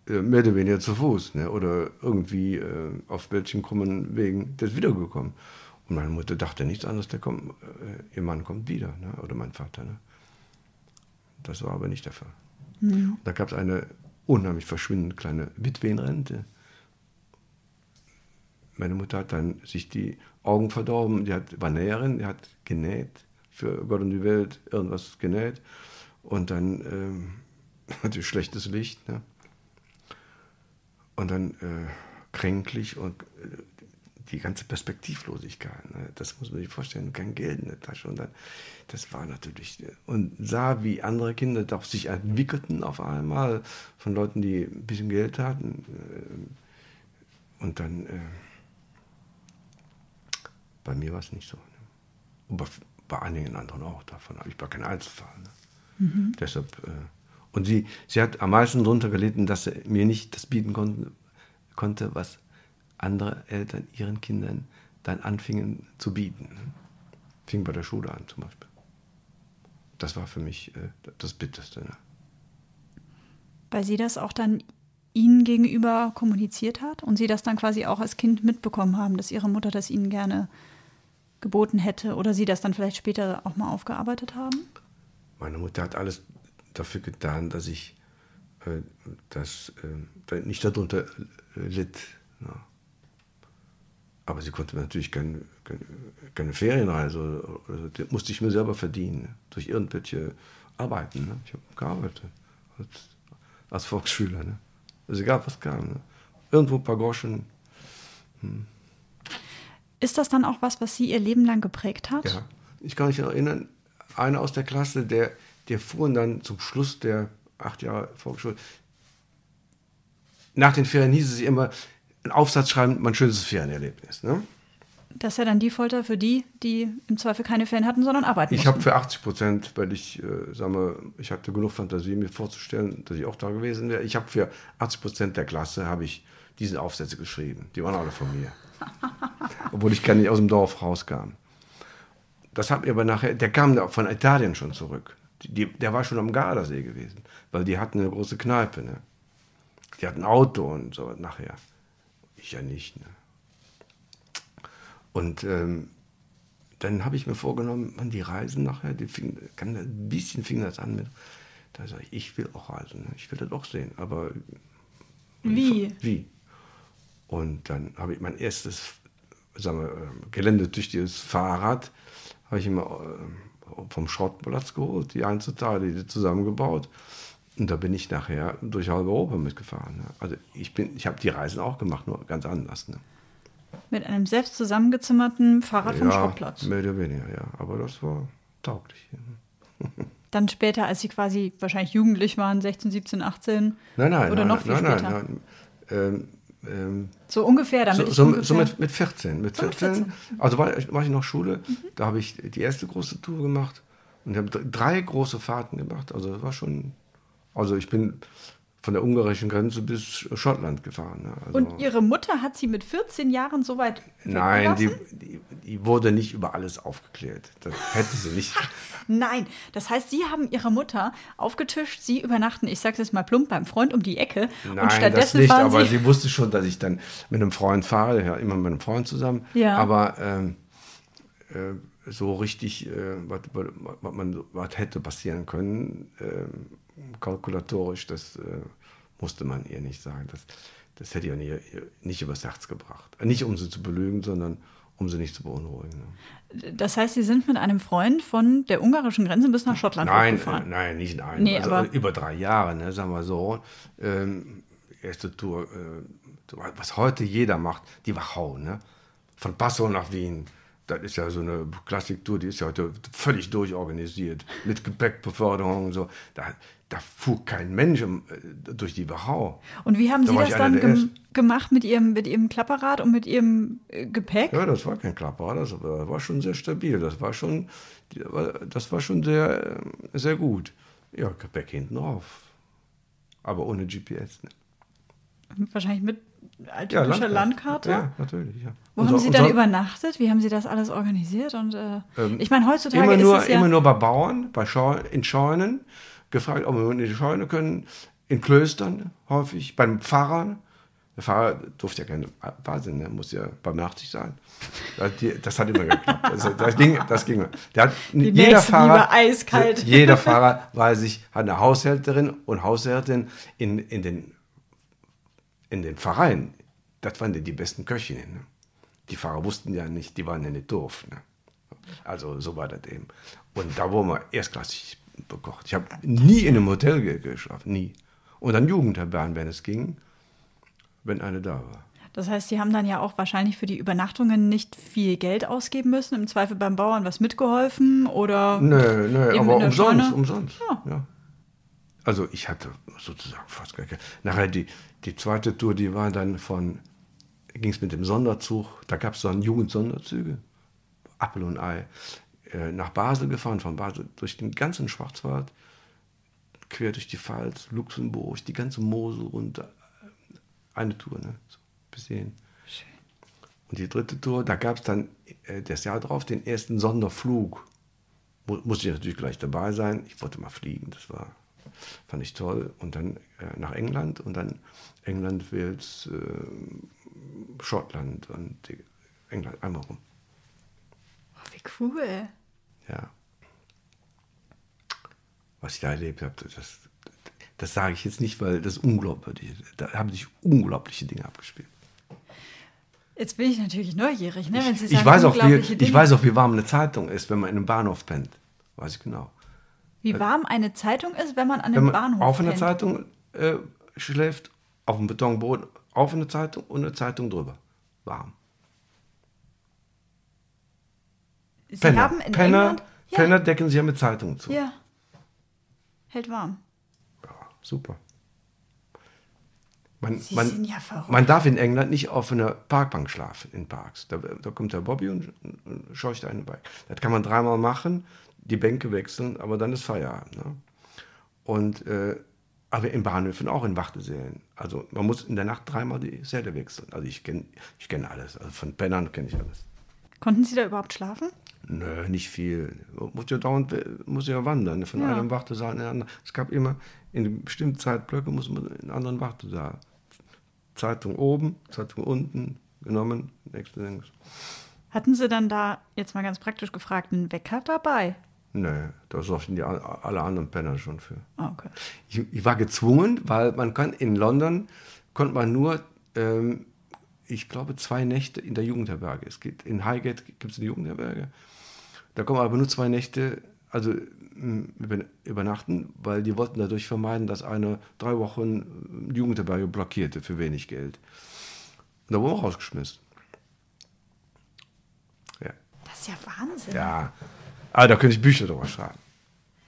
mehr oder weniger zu Fuß, ne? oder irgendwie äh, auf welchen krummen Wegen, der ist wiedergekommen. Und meine Mutter dachte nichts anderes, der kommt, äh, ihr Mann kommt wieder, ne? oder mein Vater. Ne? Das war aber nicht der Fall. Da gab es eine unheimlich verschwindend kleine Witwenrente. Meine Mutter hat dann sich die Augen verdorben, die hat, war Näherin, die hat genäht, für Gott und die Welt irgendwas genäht. Und dann ähm, hatte schlechtes Licht. Ne? Und dann äh, kränklich und äh, die ganze Perspektivlosigkeit. Ne? Das muss man sich vorstellen. Kein Geld in der Tasche. Und dann, das war natürlich. Und sah, wie andere Kinder doch sich entwickelten auf einmal von Leuten, die ein bisschen Geld hatten. äh, Und dann. Äh, bei mir war es nicht so. Ne? Und bei, bei einigen anderen auch davon. Aber ich war kein Einzelfall. Ne? Deshalb. Äh, und sie, sie hat am meisten darunter gelitten, dass sie mir nicht das bieten konnte, konnte was andere Eltern ihren Kindern dann anfingen zu bieten. Fing bei der Schule an zum Beispiel. Das war für mich äh, das Bitterste. Ne? Weil sie das auch dann Ihnen gegenüber kommuniziert hat und Sie das dann quasi auch als Kind mitbekommen haben, dass Ihre Mutter das Ihnen gerne geboten hätte oder Sie das dann vielleicht später auch mal aufgearbeitet haben? Meine Mutter hat alles dafür getan, dass ich äh, das, äh, nicht darunter äh, litt. Ja. Aber sie konnte mir natürlich keine, keine, keine Ferienreise, oder, das musste ich mir selber verdienen, ne? durch irgendwelche Arbeiten. Ne? Ich habe gearbeitet als, als Volksschüler. Ne? Also egal, was kam. Ne? Irgendwo ein paar Groschen. Ist das dann auch was, was Sie Ihr Leben lang geprägt hat? Ja. Ich kann mich erinnern, einer aus der Klasse, der, der fuhren dann zum Schluss der acht Jahre Volksschule. Nach den Ferien hieß es immer, einen Aufsatz schreiben, mein schönstes Ferienerlebnis. Ne? Das ist ja dann die Folter für die, die im Zweifel keine Ferien hatten, sondern arbeiten Ich habe für 80 Prozent, weil ich äh, sag mal, ich hatte genug Fantasie, mir vorzustellen, dass ich auch da gewesen wäre. Ich habe für 80 Prozent der Klasse habe ich diese Aufsätze geschrieben. Die waren alle von mir. Obwohl ich gar nicht aus dem Dorf rauskam. Das hat mir aber nachher, der kam von Italien schon zurück. Die, der war schon am Gardasee gewesen, weil die hatten eine große Kneipe. Ne? Die hatten ein Auto und so nachher. Ich ja nicht. Ne? Und ähm, dann habe ich mir vorgenommen, man, die Reisen nachher, die fing, kann, ein bisschen fing das an mit, da sage ich, ich will auch reisen, ne? ich will das auch sehen, aber Wie? wie? Und dann habe ich mein erstes sagen wir, ähm, geländetüchtiges Fahrrad, habe ich immer äh, vom Schrottplatz geholt, die Einzelteile, die zusammengebaut. Und da bin ich nachher durch halb Europa mitgefahren. Ne? Also ich, bin, ich habe die Reisen auch gemacht, nur ganz anders. Ne? Mit einem selbst zusammengezimmerten Fahrrad vom ja, Schrottplatz. mehr oder weniger, ja. Aber das war tauglich. Dann später, als Sie quasi wahrscheinlich jugendlich waren, 16, 17, 18? Nein, nein, Oder nein, noch viel nein, später? nein, nein. Ähm, ähm, So ungefähr, damit so, ich so, ungefähr... so mit, mit 14. Mit So mit 14, 14. Also war, ich- war ich noch Schule, da habe ich die erste große Tour gemacht und habe drei große Fahrten gemacht. Also das war schon. Also ich bin von der ungarischen Grenze bis Schottland gefahren. Ne? Also, Und Ihre Mutter hat Sie mit 14 Jahren so weit Nein, die, die, die wurde nicht über alles aufgeklärt. Das hätte sie nicht. Nein, das heißt, Sie haben Ihre Mutter aufgetischt, Sie übernachten, ich sag's jetzt mal plump, beim Freund um die Ecke und Nein, das stattdessen nicht, fahren aber Sie... sie wusste schon, dass ich dann mit einem Freund fahre, ja, immer mit einem Freund zusammen. Ja. Aber ähm, äh, so richtig, äh, was, man was hätte passieren können, ähm, kalkulatorisch, das äh, musste man ihr nicht sagen. Das, das hätte ich ihr ihr nicht übers Herz gebracht. Äh, Nicht um sie zu belügen, sondern um sie nicht zu beunruhigen. Ne? Das heißt, Sie sind mit einem Freund von der ungarischen Grenze bis nach Schottland Nein, äh, hochgefahren. nein, nicht nein. Nee, also aber- über drei Jahre, ne, sagen wir so. Ähm, erste Tour, äh, was heute jeder macht, die Wachau, ne? Von Passau nach Wien. Das ist ja so eine Klassiktour, die ist ja heute völlig durchorganisiert. Mit Gepäckbeförderung und so. Da, da fuhr kein Mensch ähm, äh, durch die Wachau. Und wie haben Da Sie das dann gem gemacht mit Ihrem, mit Ihrem Klapperrad und mit Ihrem äh, Gepäck? Ja, das war kein Klapper, das war, war schon sehr stabil. Das war schon, das war schon sehr, äh, sehr gut. Ja, Gepäck hinten drauf. Aber ohne GPS. Ne? Wahrscheinlich mit alttypischer Landkarte. Ja, natürlich. Ja. Wo Und haben Sie dann so- übernachtet? Wie haben Sie das alles organisiert? Und äh, ich meine, heutzutage immer ist nur, es ja... immer nur bei Bauern, bei Scheu in Scheunen, gefragt, ob wir in die Scheune können, in Klöstern häufig, beim Pfarrer. Der Pfarrer durfte ja keine Wahnsinn, ne? muss ja barmherzig sein. Das, die, hat immer geklappt. Das, das, ging, das ging. Der hat, jeder Nächstenliebe Fahrer, eiskalt. jeder Fahrer war sich, hat eine Haushälterin und Haushälterin in, in, den, in den Pfarreien. Das waren die, die besten Köchinnen. Ne? Die Fahrer wussten ja nicht, die waren ja nicht doof. Ne? Also so war das eben. Und da wurden wir erstklassig bekocht. Ich habe nie in einem Hotel ge- geschlafen, nie. Und dann Jugendherbergen, wenn es ging, wenn eine da war. Das heißt, Sie haben dann ja auch wahrscheinlich für die Übernachtungen nicht viel Geld ausgeben müssen, im Zweifel beim Bauern was mitgeholfen oder... Nö, nö, aber umsonst, Scheune? umsonst. Ja. Ja. Also ich hatte sozusagen fast gar keine. Nachher die, die zweite Tour, die war dann von, ging es mit dem Sonderzug, da gab es dann Jugendsonderzüge, Appel und Ei, äh, nach Basel gefahren, von Basel durch den ganzen Schwarzwald, quer durch die Pfalz, Luxemburg, die ganze Mosel runter. Eine Tour, ne? So, bis hierhin. Und die dritte Tour, da gab es dann äh, das Jahr drauf den ersten Sonderflug. Mu musste ich natürlich gleich dabei sein. Ich wollte mal fliegen, das war, fand ich toll. Und dann äh, nach England und dann England, Wales, äh, Schottland und England einmal rum. Oh, wie cool. Ja. Was ich da erlebt habe, das, das sage ich jetzt nicht, weil das ist unglaublich. Da haben sich unglaubliche Dinge abgespielt. Jetzt bin ich natürlich neugierig, ne? wenn Sie sagen, Ich weiß, auch, wie, ich weiß auch, wie warm eine Zeitung ist, wenn man in einem Bahnhof pennt. Weiß ich genau. Wie warm eine Zeitung ist, wenn man an einem Bahnhof auf einer. Zeitung äh, schläft, auf dem Betonboden, auf eine Zeitung und eine Zeitung drüber. Warm. Sie Penner, haben in Penner, England... Ja, Penner decken sich ja mit Zeitungen zu. ja. Hält warm. Ja, super. Man, man, ja man darf in England nicht auf einer Parkbank schlafen, in Parks. Da, da kommt der Bobby und, und scheucht einen bei. Das kann man dreimal machen, die Bänke wechseln, aber dann ist Feierabend. Ne? Und, äh, aber in Bahnhöfen auch in Wartesälen. Also man muss in der Nacht dreimal die Säle wechseln. Also ich kenne ich kenn alles. Also von Pennern kenne ich alles. Konnten Sie da überhaupt schlafen? Nö, nicht viel. Muss ja dauernd muss ja wandern, von Ja. einem Wartesaal in den anderen. Es gab immer in bestimmten Zeitblöcke muss man in einen anderen Wartesaal. Zeitung oben, Zeitung unten genommen, nächste links. Hatten Sie dann da, jetzt mal ganz praktisch gefragt, einen Wecker dabei? Nö, da sorgten die alle anderen Penner schon für. Ah, okay. Ich, ich war gezwungen, weil man kann in London konnte man nur, ähm, ich glaube, zwei Nächte in der Jugendherberge. Es gibt in Highgate gibt es eine Jugendherberge. Da kommen aber nur zwei Nächte, also m, über, übernachten, weil die wollten dadurch vermeiden, dass eine drei Wochen äh, Jugendherberge blockierte für wenig Geld. Und da wurden wir auch rausgeschmissen. Ja. Das ist ja Wahnsinn. ja. Aber da könnte ich Bücher drüber schreiben.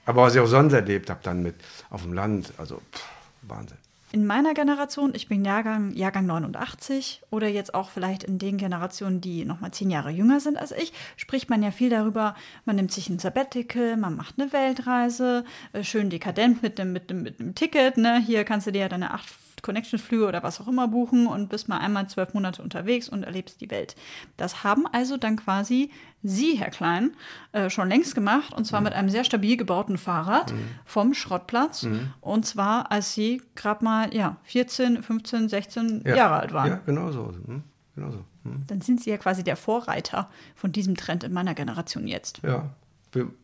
Aber was ich auch sonst erlebt habe, dann mit auf dem Land, also pff, Wahnsinn. In meiner Generation, ich bin Jahrgang, Jahrgang 89 oder jetzt auch vielleicht in den Generationen, die noch mal zehn Jahre jünger sind als ich, spricht man ja viel darüber, man nimmt sich ein Sabbatical, man macht eine Weltreise, äh, schön dekadent mit dem, mit dem, mit dem Ticket, ne? Hier kannst du dir ja deine acht Connection-Flüge oder was auch immer buchen und bist mal einmal zwölf Monate unterwegs und erlebst die Welt. Das haben also dann quasi Sie, Herr Klein, äh, schon längst gemacht und zwar mhm. mit einem sehr stabil gebauten Fahrrad mhm. vom Schrottplatz mhm. und zwar als Sie gerade mal ja, 14, 15, 16 ja. Jahre alt waren. Ja, genau so. Hm? Genau so. Hm? Dann sind Sie ja quasi der Vorreiter von diesem Trend in meiner Generation jetzt. Ja,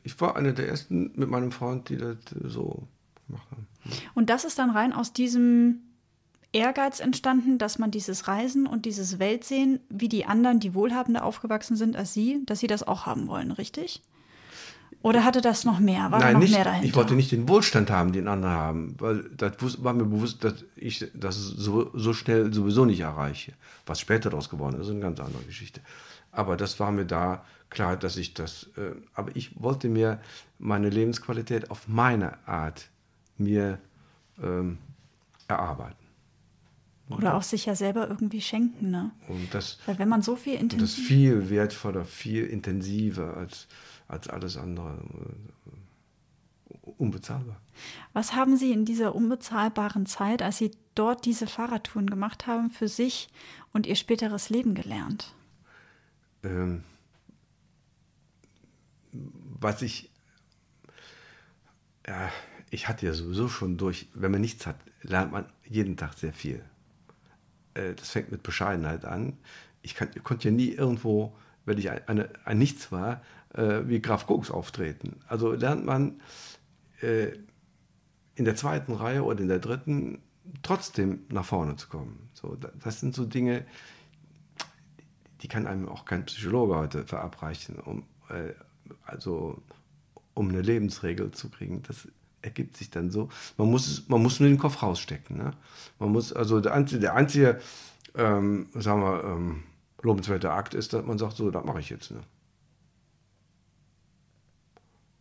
ich war einer der ersten mit meinem Freund, die das so gemacht haben. Hm. Und das ist dann rein aus diesem Ehrgeiz entstanden, dass man dieses Reisen und dieses Weltsehen, wie die anderen, die wohlhabender aufgewachsen sind als Sie, dass Sie das auch haben wollen, richtig? Oder hatte das noch mehr? War Nein, noch nicht, mehr dahinter? Ich wollte nicht den Wohlstand haben, den andere haben, weil das war mir bewusst, dass ich das so, so schnell sowieso nicht erreiche. Was später daraus geworden ist, ist eine ganz andere Geschichte. Aber das war mir da klar, dass ich das. Äh, aber ich wollte mir meine Lebensqualität auf meine Art mir ähm, erarbeiten. Oder auch sich ja selber irgendwie schenken, ne? Und das, Weil wenn man so viel intensiver. Das ist viel wertvoller, viel intensiver als, als alles andere. Unbezahlbar. Was haben Sie in dieser unbezahlbaren Zeit, als Sie dort diese Fahrradtouren gemacht haben, für sich und Ihr späteres Leben gelernt? Ähm, was ich. Ja, ich hatte ja sowieso schon durch, wenn man nichts hat, lernt man jeden Tag sehr viel. Äh, das fängt mit Bescheidenheit an. Ich, kann, ich konnte ja nie irgendwo, wenn ich eine, ein Nichts war, äh, wie Graf Koks auftreten. Also lernt man äh, in der zweiten Reihe oder in der dritten trotzdem nach vorne zu kommen. So, das sind so Dinge, die kann einem auch kein Psychologe heute verabreichen, um, äh, also, um eine Lebensregel zu kriegen. Das ergibt sich dann so. Man muss, man muss nur den Kopf rausstecken. Ne? Man muss, also der einzige, der einzige ähm, sagen wir, ähm, lobenswerte Akt ist, dass man sagt, so, das mache ich jetzt. Ne?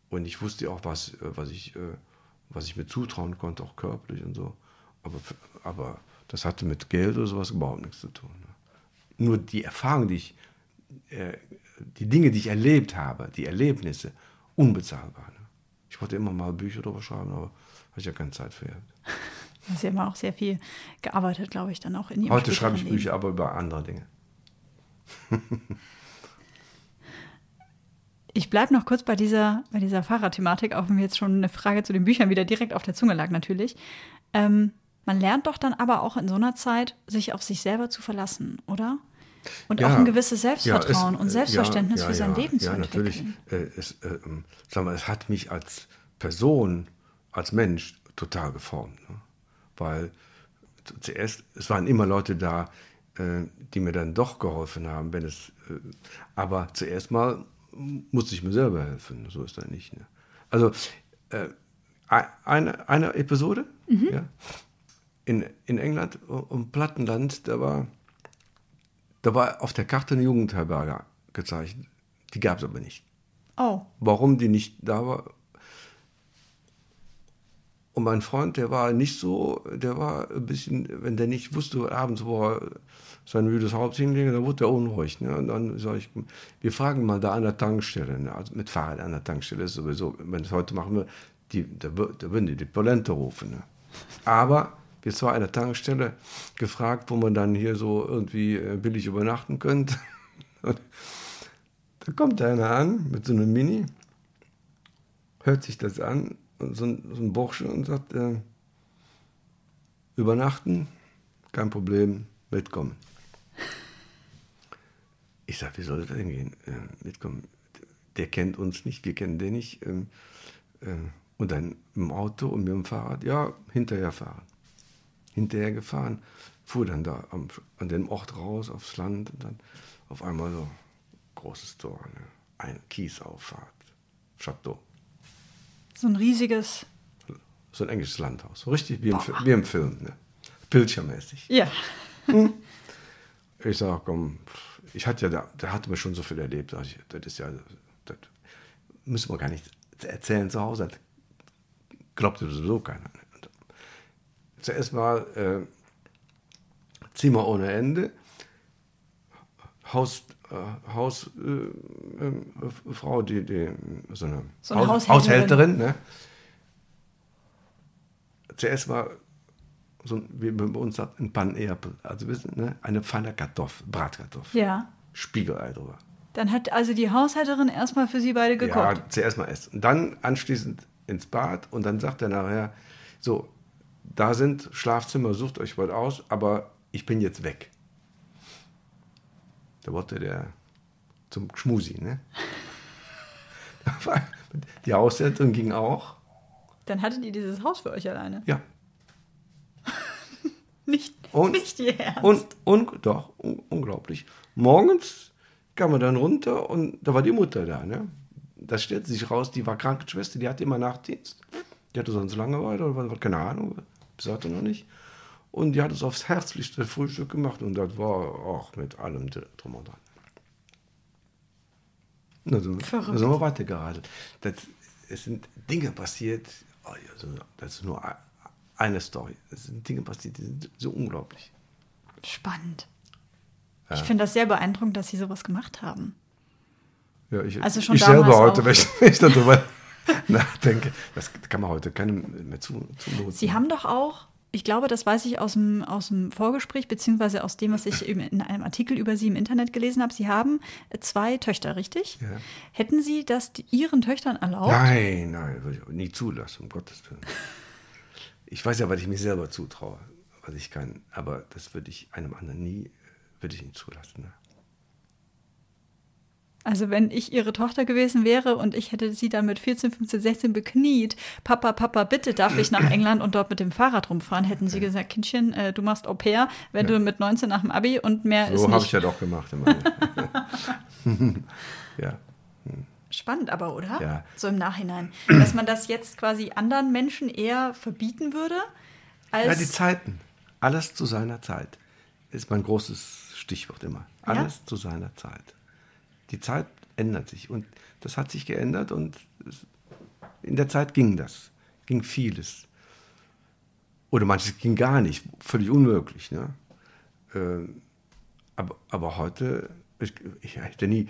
Und ich wusste auch, was, äh, was, ich, äh, was ich mir zutrauen konnte, auch körperlich und so. Aber, aber das hatte mit Geld oder sowas überhaupt nichts zu tun. Ne? Nur die Erfahrung, die ich, äh, die Dinge, die ich erlebt habe, die Erlebnisse, unbezahlbar. Ich wollte immer mal Bücher darüber schreiben, aber habe ich ja keine Zeit für gehabt. Sie haben auch sehr viel gearbeitet, glaube ich, dann auch in Ihrem Heute schreibe ich. Bücher, aber über andere Dinge. ich bleibe noch kurz bei dieser, bei dieser Fahrradthematik, auch wenn mir jetzt schon eine Frage zu den Büchern wieder direkt auf der Zunge lag, natürlich. Ähm, man lernt doch dann aber auch in so einer Zeit, sich auf sich selber zu verlassen, oder? Und ja, auch ein gewisses Selbstvertrauen ja, es, und Selbstverständnis ja, für sein Leben zu entwickeln. Ja, natürlich. Äh, es, äh, sag mal, es hat mich als Person, als Mensch total geformt. Ne? Weil zuerst, es waren immer Leute da, äh, die mir dann doch geholfen haben, wenn es, äh, aber zuerst mal musste ich mir selber helfen. So ist das nicht. Ne? Also, äh, eine, eine Episode mhm. ja, in, in England, um Plattenland, da war da war auf der Karte eine Jugendherberge gezeichnet. Die gab es aber nicht. Oh. Warum die nicht da war? Und mein Freund, der war nicht so, der war ein bisschen, wenn der nicht wusste, abends, wo er sein müdes Haupt hinlegen, dann wurde er unruhig. Ne? Und dann sage ich, wir fragen mal da an der Tankstelle, ne? also mit Fahrrad an der Tankstelle ist sowieso, wenn es heute machen wir, die, da, da würden die die Polente rufen. Ne? Aber zwar an der Tankstelle gefragt, wo man dann hier so irgendwie äh, billig übernachten könnte. da kommt einer an mit so einem Mini, hört sich das an, und so ein, so ein Bursche und sagt, äh, übernachten, kein Problem, mitkommen. Ich sage, wie soll das denn gehen? Äh, mitkommen. Der kennt uns nicht, wir kennen den nicht. Ähm, äh, und dann im Auto und mit dem Fahrrad, ja, hinterher fahren hinterher gefahren, fuhr dann da am, an dem Ort raus aufs Land und dann auf einmal so großes Tor, ne? ein Kiesauffahrt, Chateau. So ein riesiges. So ein englisches Landhaus, so richtig wie im, wie im Film, ne? Pilchermäßig. Ja. Hm? Ich sag, komm, ich hatte ja, da, da hatte man schon so viel erlebt. Ich, das ist ja, das müssen wir gar nicht erzählen zu Hause. Glaubte sowieso keiner. Zuerst mal äh, Zimmer ohne Ende, Haus, äh, Hausfrau, äh, die, die, so eine, so eine Haus, Haushälterin. Haushälterin ne? Zuerst mal so, wie man bei uns sagt, ein Panerpel. Also wissen, ne? eine Pfanne Kartoffel, Bratkartoffel. Ja. Spiegelei drüber. Dann hat also die Haushälterin erstmal für sie beide gekocht. Ja, zuerst mal essen. Und dann anschließend ins Bad und dann sagt er nachher, so, da sind Schlafzimmer, sucht euch was aus, aber ich bin jetzt weg. Da wollte der zum Schmusi, ne? Die Haushälterin ging auch. Dann hattet ihr dieses Haus für euch alleine. Ja. Nicht, Und- nicht ihr Ernst. Und, und doch, un unglaublich. Morgens kam er dann runter und da war die Mutter da. Ne? Da stellte sich raus, die war Krankenschwester, die hatte immer Nachtdienst. Die hatte sonst Langeweile oder was, keine Ahnung, bis heute noch nicht. Und die hat es aufs herzlichste Frühstück gemacht und das war auch mit allem drum und dran. Na, so, da sind wir weitergeradelt. Das, es sind Dinge passiert, oh ja, so, das ist nur ein- eine Story. Es sind Dinge passiert, die sind so unglaublich. Spannend. Ich finde das sehr beeindruckend, dass sie sowas gemacht haben. Ja, ich, Also schon ich selber heute, wenn ich, wenn ich darüber nachdenke, das kann man heute keinem mehr zu, zumuten. Sie haben doch auch, ich glaube, das weiß ich aus dem, aus dem Vorgespräch, beziehungsweise aus dem, was ich in einem Artikel über Sie im Internet gelesen habe. Sie haben zwei Töchter, richtig? Ja. Hätten Sie das Ihren Töchtern erlaubt? Nein, nein, würde ich nie zulassen, um Gottes Willen. Ich weiß ja, was ich mir selber zutraue, was ich kann, aber das würde ich einem anderen nie, würde ich nicht zulassen. Ne? Also wenn ich Ihre Tochter gewesen wäre und ich hätte Sie dann mit 14, 15, 16 bekniet, Papa, Papa, bitte darf ich nach England und dort mit dem Fahrrad rumfahren, hätten Sie gesagt, Kindchen, äh, du machst Au pair, wenn du mit 19 nach dem Abi und mehr ist So habe ich ja doch gemacht. Immer. ja. Spannend aber, oder? Ja. So im Nachhinein. Dass man das jetzt quasi anderen Menschen eher verbieten würde, als. ja, die Zeiten. Alles zu seiner Zeit. Ist mein großes Stichwort immer. Alles zu seiner Zeit. Die Zeit ändert sich und das hat sich geändert und in der Zeit ging das. Ging vieles. Oder manches ging gar nicht. Völlig unmöglich. Ne? Ähm, aber, aber heute, ich, ich hätte nie,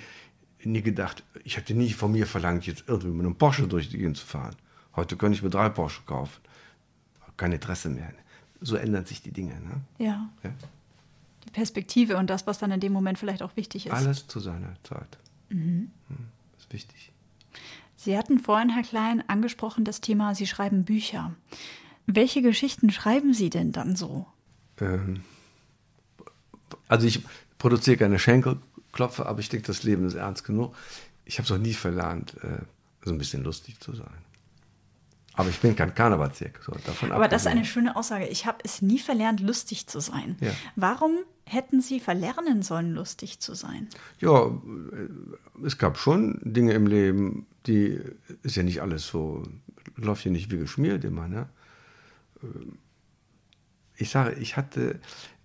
nie gedacht, ich hätte nie von mir verlangt, jetzt irgendwie mit einem Porsche durch die Gegend zu fahren. Heute könnte ich mir drei Porsche kaufen. Kein Interesse mehr. So ändern sich die Dinge. Ne? ja, Ja? Perspektive und das, was dann in dem Moment vielleicht auch wichtig ist. Alles zu seiner Zeit. Hm, ist wichtig. Sie hatten vorhin, Herr Klein, angesprochen das Thema, Sie schreiben Bücher. Welche Geschichten schreiben Sie denn dann so? Ähm, also ich produziere keine Schenkelklopfer, aber ich denke, das Leben ist ernst genug. Ich habe es auch nie verlernt, äh, so ein bisschen lustig zu sein. Aber ich bin kein Karnevalsjäger. So, davon Aber das ist abgesehen. eine schöne Aussage. Ich habe es nie verlernt, lustig zu sein. Ja. Warum hätten Sie verlernen sollen, lustig zu sein? Ja, äh, es gab schon Dinge im Leben, die ist ja nicht alles so, läuft ja nicht wie geschmiert immer. Ne? Ähm, Ich sage, ich hatte,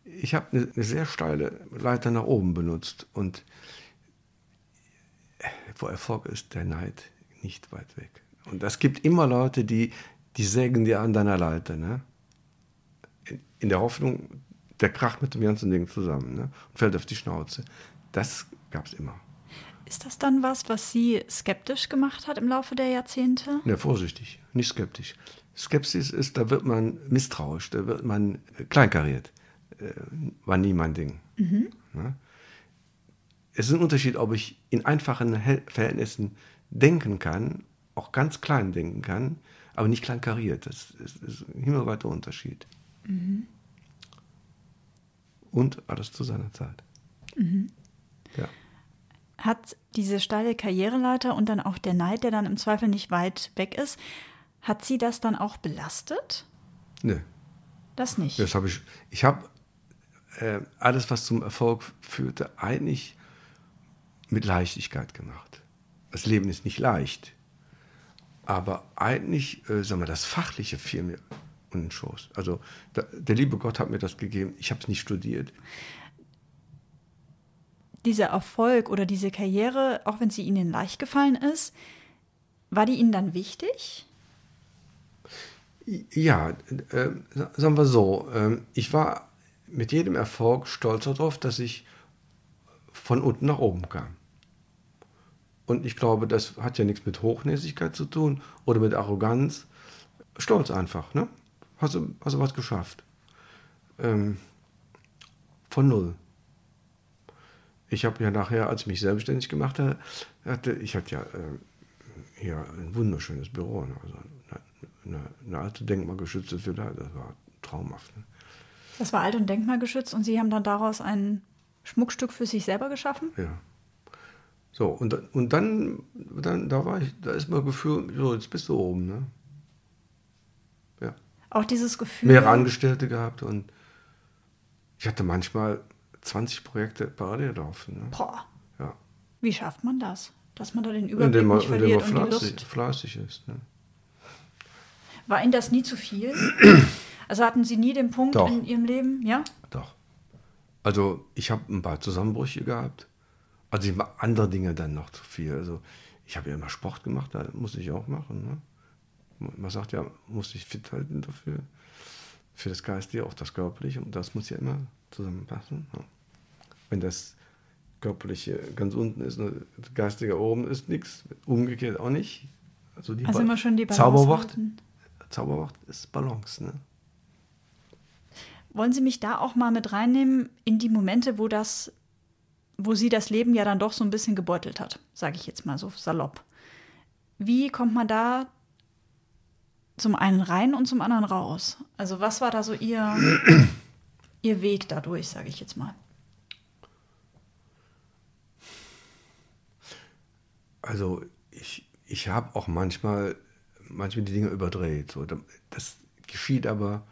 ich habe eine, sehr steile Leiter nach oben benutzt und wo Erfolg ist, der Neid nicht weit weg. Und es gibt immer Leute, die, die sägen dir an deiner Leiter, ne? In, in der Hoffnung, der kracht mit dem ganzen Ding zusammen ne? und fällt auf die Schnauze. Das gab es immer. Ist das dann was, was Sie skeptisch gemacht hat im Laufe der Jahrzehnte? Ja, vorsichtig, nicht skeptisch. Skepsis ist, da wird man misstrauisch, da wird man äh, kleinkariert. Äh, war nie mein Ding. Ne? Es ist ein Unterschied, ob ich in einfachen Verhältnissen denken kann, auch ganz klein denken kann, aber nicht kleinkariert. Das ist, ist ein himmelweiter Unterschied. Und alles zu seiner Zeit. Ja. Hat diese steile Karriereleiter und dann auch der Neid, der dann im Zweifel nicht weit weg ist, hat Sie das dann auch belastet? Nee. Das nicht. Das habe ich. Ich habe äh, alles, was zum Erfolg führte, eigentlich mit Leichtigkeit gemacht. Das Leben ist nicht leicht. Aber eigentlich, äh, sagen wir, das Fachliche fiel mir in den Schoß. Also da, der liebe Gott hat mir das gegeben. Ich habe es nicht studiert. Dieser Erfolg oder diese Karriere, auch wenn sie Ihnen leicht gefallen ist, war die Ihnen dann wichtig? Ja, äh, sagen wir so, äh, ich war mit jedem Erfolg stolz darauf, dass ich von unten nach oben kam. Und ich glaube, das hat ja nichts mit Hochnäsigkeit zu tun oder mit Arroganz. Stolz einfach, ne? Hast du, hast du was geschafft? Ähm, von null. Ich habe ja nachher, als ich mich selbstständig gemacht hatte, ich hatte ja äh, hier ein wunderschönes Büro, ne? also eine, eine, alte denkmalgeschützte Villa, das war traumhaft. Ne? Das war alt und denkmalgeschützt und Sie haben dann daraus ein Schmuckstück für sich selber geschaffen? Ja. So, und, und dann, dann, da war ich, da ist mein Gefühl, so, jetzt bist du oben, ne? Auch dieses Gefühl. Mehrere Angestellte gehabt und ich hatte manchmal 20 Projekte parallel laufen. Ne? Boah. Ja. Wie schafft man das? Dass man da den Überblick indem man, nicht verliert indem man und die fleißig, Lust. fleißig ist. Ne? War Ihnen das nie zu viel? Also hatten Sie nie den Punkt Doch. in Ihrem Leben, ja? Doch. Also ich habe ein paar Zusammenbrüche gehabt. Also ich war andere Dinge dann noch zu viel. Also ich habe ja immer Sport gemacht, da musste ich auch machen. Ne? Man sagt ja, muss sich fit halten dafür. Für das Geistige, auch das Körperliche. Und das muss ja immer zusammenpassen. Ne? Wenn das Körperliche ganz unten ist und das Geistige oben ist, nichts. Umgekehrt auch nicht. Also, die Also Ba- immer schön die Balance Zauberwort, halten. Zauberwort ist Balance. Ne? Wollen Sie mich da auch mal mit reinnehmen in die Momente, wo das, wo Sie das Leben ja dann doch so ein bisschen gebeutelt hat, sage ich jetzt mal so salopp. Wie kommt man da zum einen rein und zum anderen raus? Also was war da so Ihr, Ihr Weg dadurch, sage ich jetzt mal? Also ich, ich habe auch manchmal, manchmal die Dinge überdreht. So. Das geschieht aber,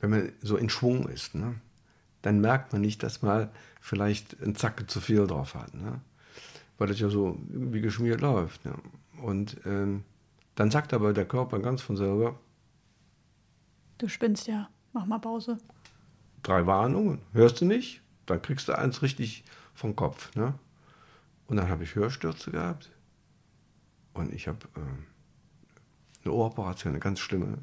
wenn man so in Schwung ist. Ne? Dann merkt man nicht, dass man vielleicht ein Zacke zu viel drauf hat. Ne? Weil das ja so wie geschmiert läuft. Ne? Und ähm, dann sagt aber der Körper ganz von selber, Du spinnst ja, mach mal Pause. drei Warnungen, hörst du nicht? Dann kriegst du eins richtig vom Kopf. Ne? Und dann habe ich Hörstürze gehabt. Und ich habe ähm, eine Ohroperation, eine ganz schlimme.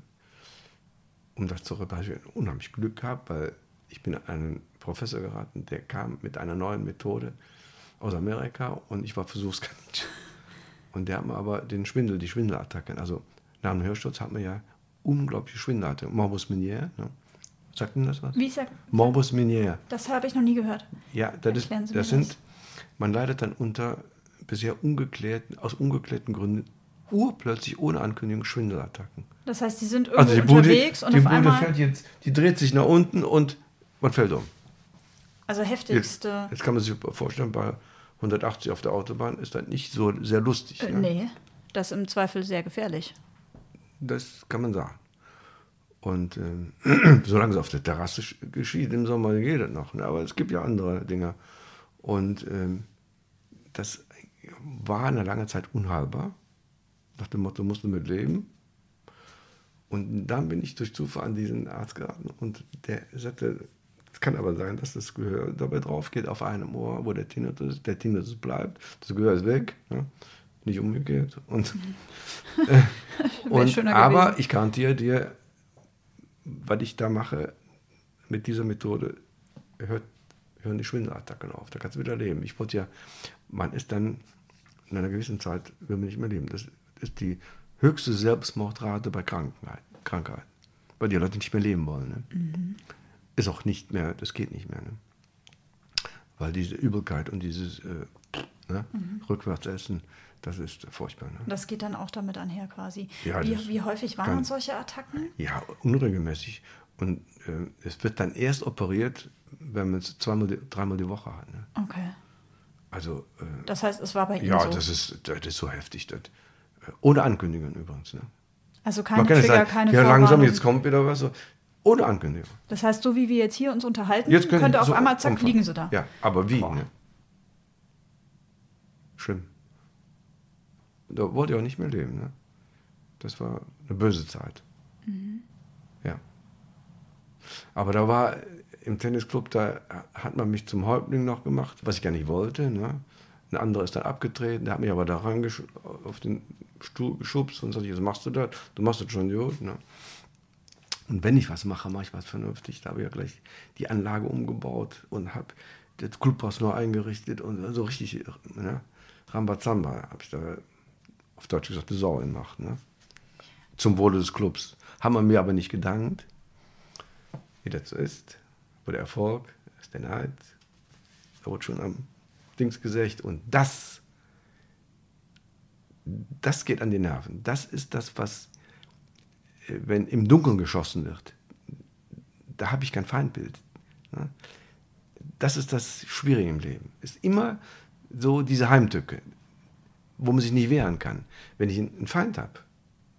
Um das zu reparieren, habe ich unheimlich Glück gehabt, weil ich bin an einen Professor geraten, der kam mit einer neuen Methode aus Amerika und ich war Versuchskaninchen. Und der hat mir aber den Schwindel, die Schwindelattacken, also nach einem Hörsturz hat man ja unglaubliche Schwindelattacken. Morbus Minier, ne? sagt Ihnen das was? Wie sagt Morbus Minier. Das habe ich noch nie gehört. Ja, das, ist, das das. sind, man leidet dann unter bisher ungeklärten, aus ungeklärten Gründen urplötzlich ohne Ankündigung Schwindelattacken. Das heißt, Sie sind irgendwo Also die Bude, unterwegs und die auf Bude einmal, fällt jetzt, die dreht sich nach unten und man fällt um. also Jetzt, heftigste. jetzt kann man sich vorstellen, bei 180 auf der Autobahn ist das nicht so sehr lustig. Äh, ne? nee, das ist im Zweifel sehr gefährlich. Das kann man sagen. Und ähm, solange es auf der Terrasse sch- geschieht im Sommer, geht das noch. Ne? Aber es gibt ja andere Dinge. Und ähm, das war eine lange Zeit unheilbar. Nach dem Motto, musst du mit leben. Und dann bin ich durch Zufall an diesen Arzt geraten und der sagte, kann aber sein, dass das Gehör dabei drauf geht auf einem Ohr, wo der Tinnitus. Der Tinnitus bleibt, das Gehör ist weg, ne? nicht umgekehrt. Und, äh, und, aber gewesen. ich garantiere dir, was ich da mache mit dieser Methode, hört, hören die Schwindelattacken auf. Da kannst du wieder leben. Ich wollte ja, man ist dann in einer gewissen Zeit, will man nicht mehr leben. Das ist die höchste Selbstmordrate bei Krankheit, Krankheiten, weil die Leute nicht mehr leben wollen. Ne? Ist auch nicht mehr, das geht nicht mehr. Ne? Weil diese Übelkeit und dieses äh, ne? Rückwärtsessen, das ist furchtbar. Ne? Das geht dann auch damit einher quasi. Ja, wie, wie häufig waren kann- solche Attacken? Ja, unregelmäßig. Und äh, es wird dann erst operiert, wenn man es zweimal, dreimal die Woche hat. Ne? Okay. Also, äh, Das heißt, es war bei Ihnen ja, so. das, ist, das ist so heftig. Das, äh, ohne Ankündigung übrigens. Ne? also keine Trigger, sagen, keine ja, langsam, jetzt kommt wieder was. So. Ohne Ankündigung. Das heißt, so wie wir jetzt hier uns unterhalten, Jetzt könnte auf so einmal, zack, umfallen. liegen Sie da. Ja, aber wie? Ne? Schlimm. Da wollte ich auch nicht mehr leben. Ne? Das war eine böse Zeit. Mhm. Ja. Aber da war im Tennisclub, da hat man mich zum Häuptling noch gemacht, was ich gar nicht wollte. Ne? Ein anderer ist dann abgetreten, der hat mich aber da auf den Stuhl geschubst und sagte, jetzt machst du das, du machst das schon gut. Ne? Und wenn ich was mache, mache ich was vernünftig. Da habe ich ja gleich die Anlage umgebaut und habe das Clubhaus neu eingerichtet und so richtig ne, Rambazamba habe ich da auf Deutsch gesagt eine Sau gemacht. Ne? Zum Wohle des Clubs. Haben wir mir aber nicht gedankt, wie das so ist. Wo der Erfolg ist der Neid. Da wurde schon am Dings gesagt. Und das, das geht an die Nerven. Das ist das, was, wenn im Dunkeln geschossen wird, da habe ich kein Feindbild. Ne? Das ist das Schwierige im Leben. Ist immer so diese Heimtücke, wo man sich nicht wehren kann. Wenn ich einen Feind habe,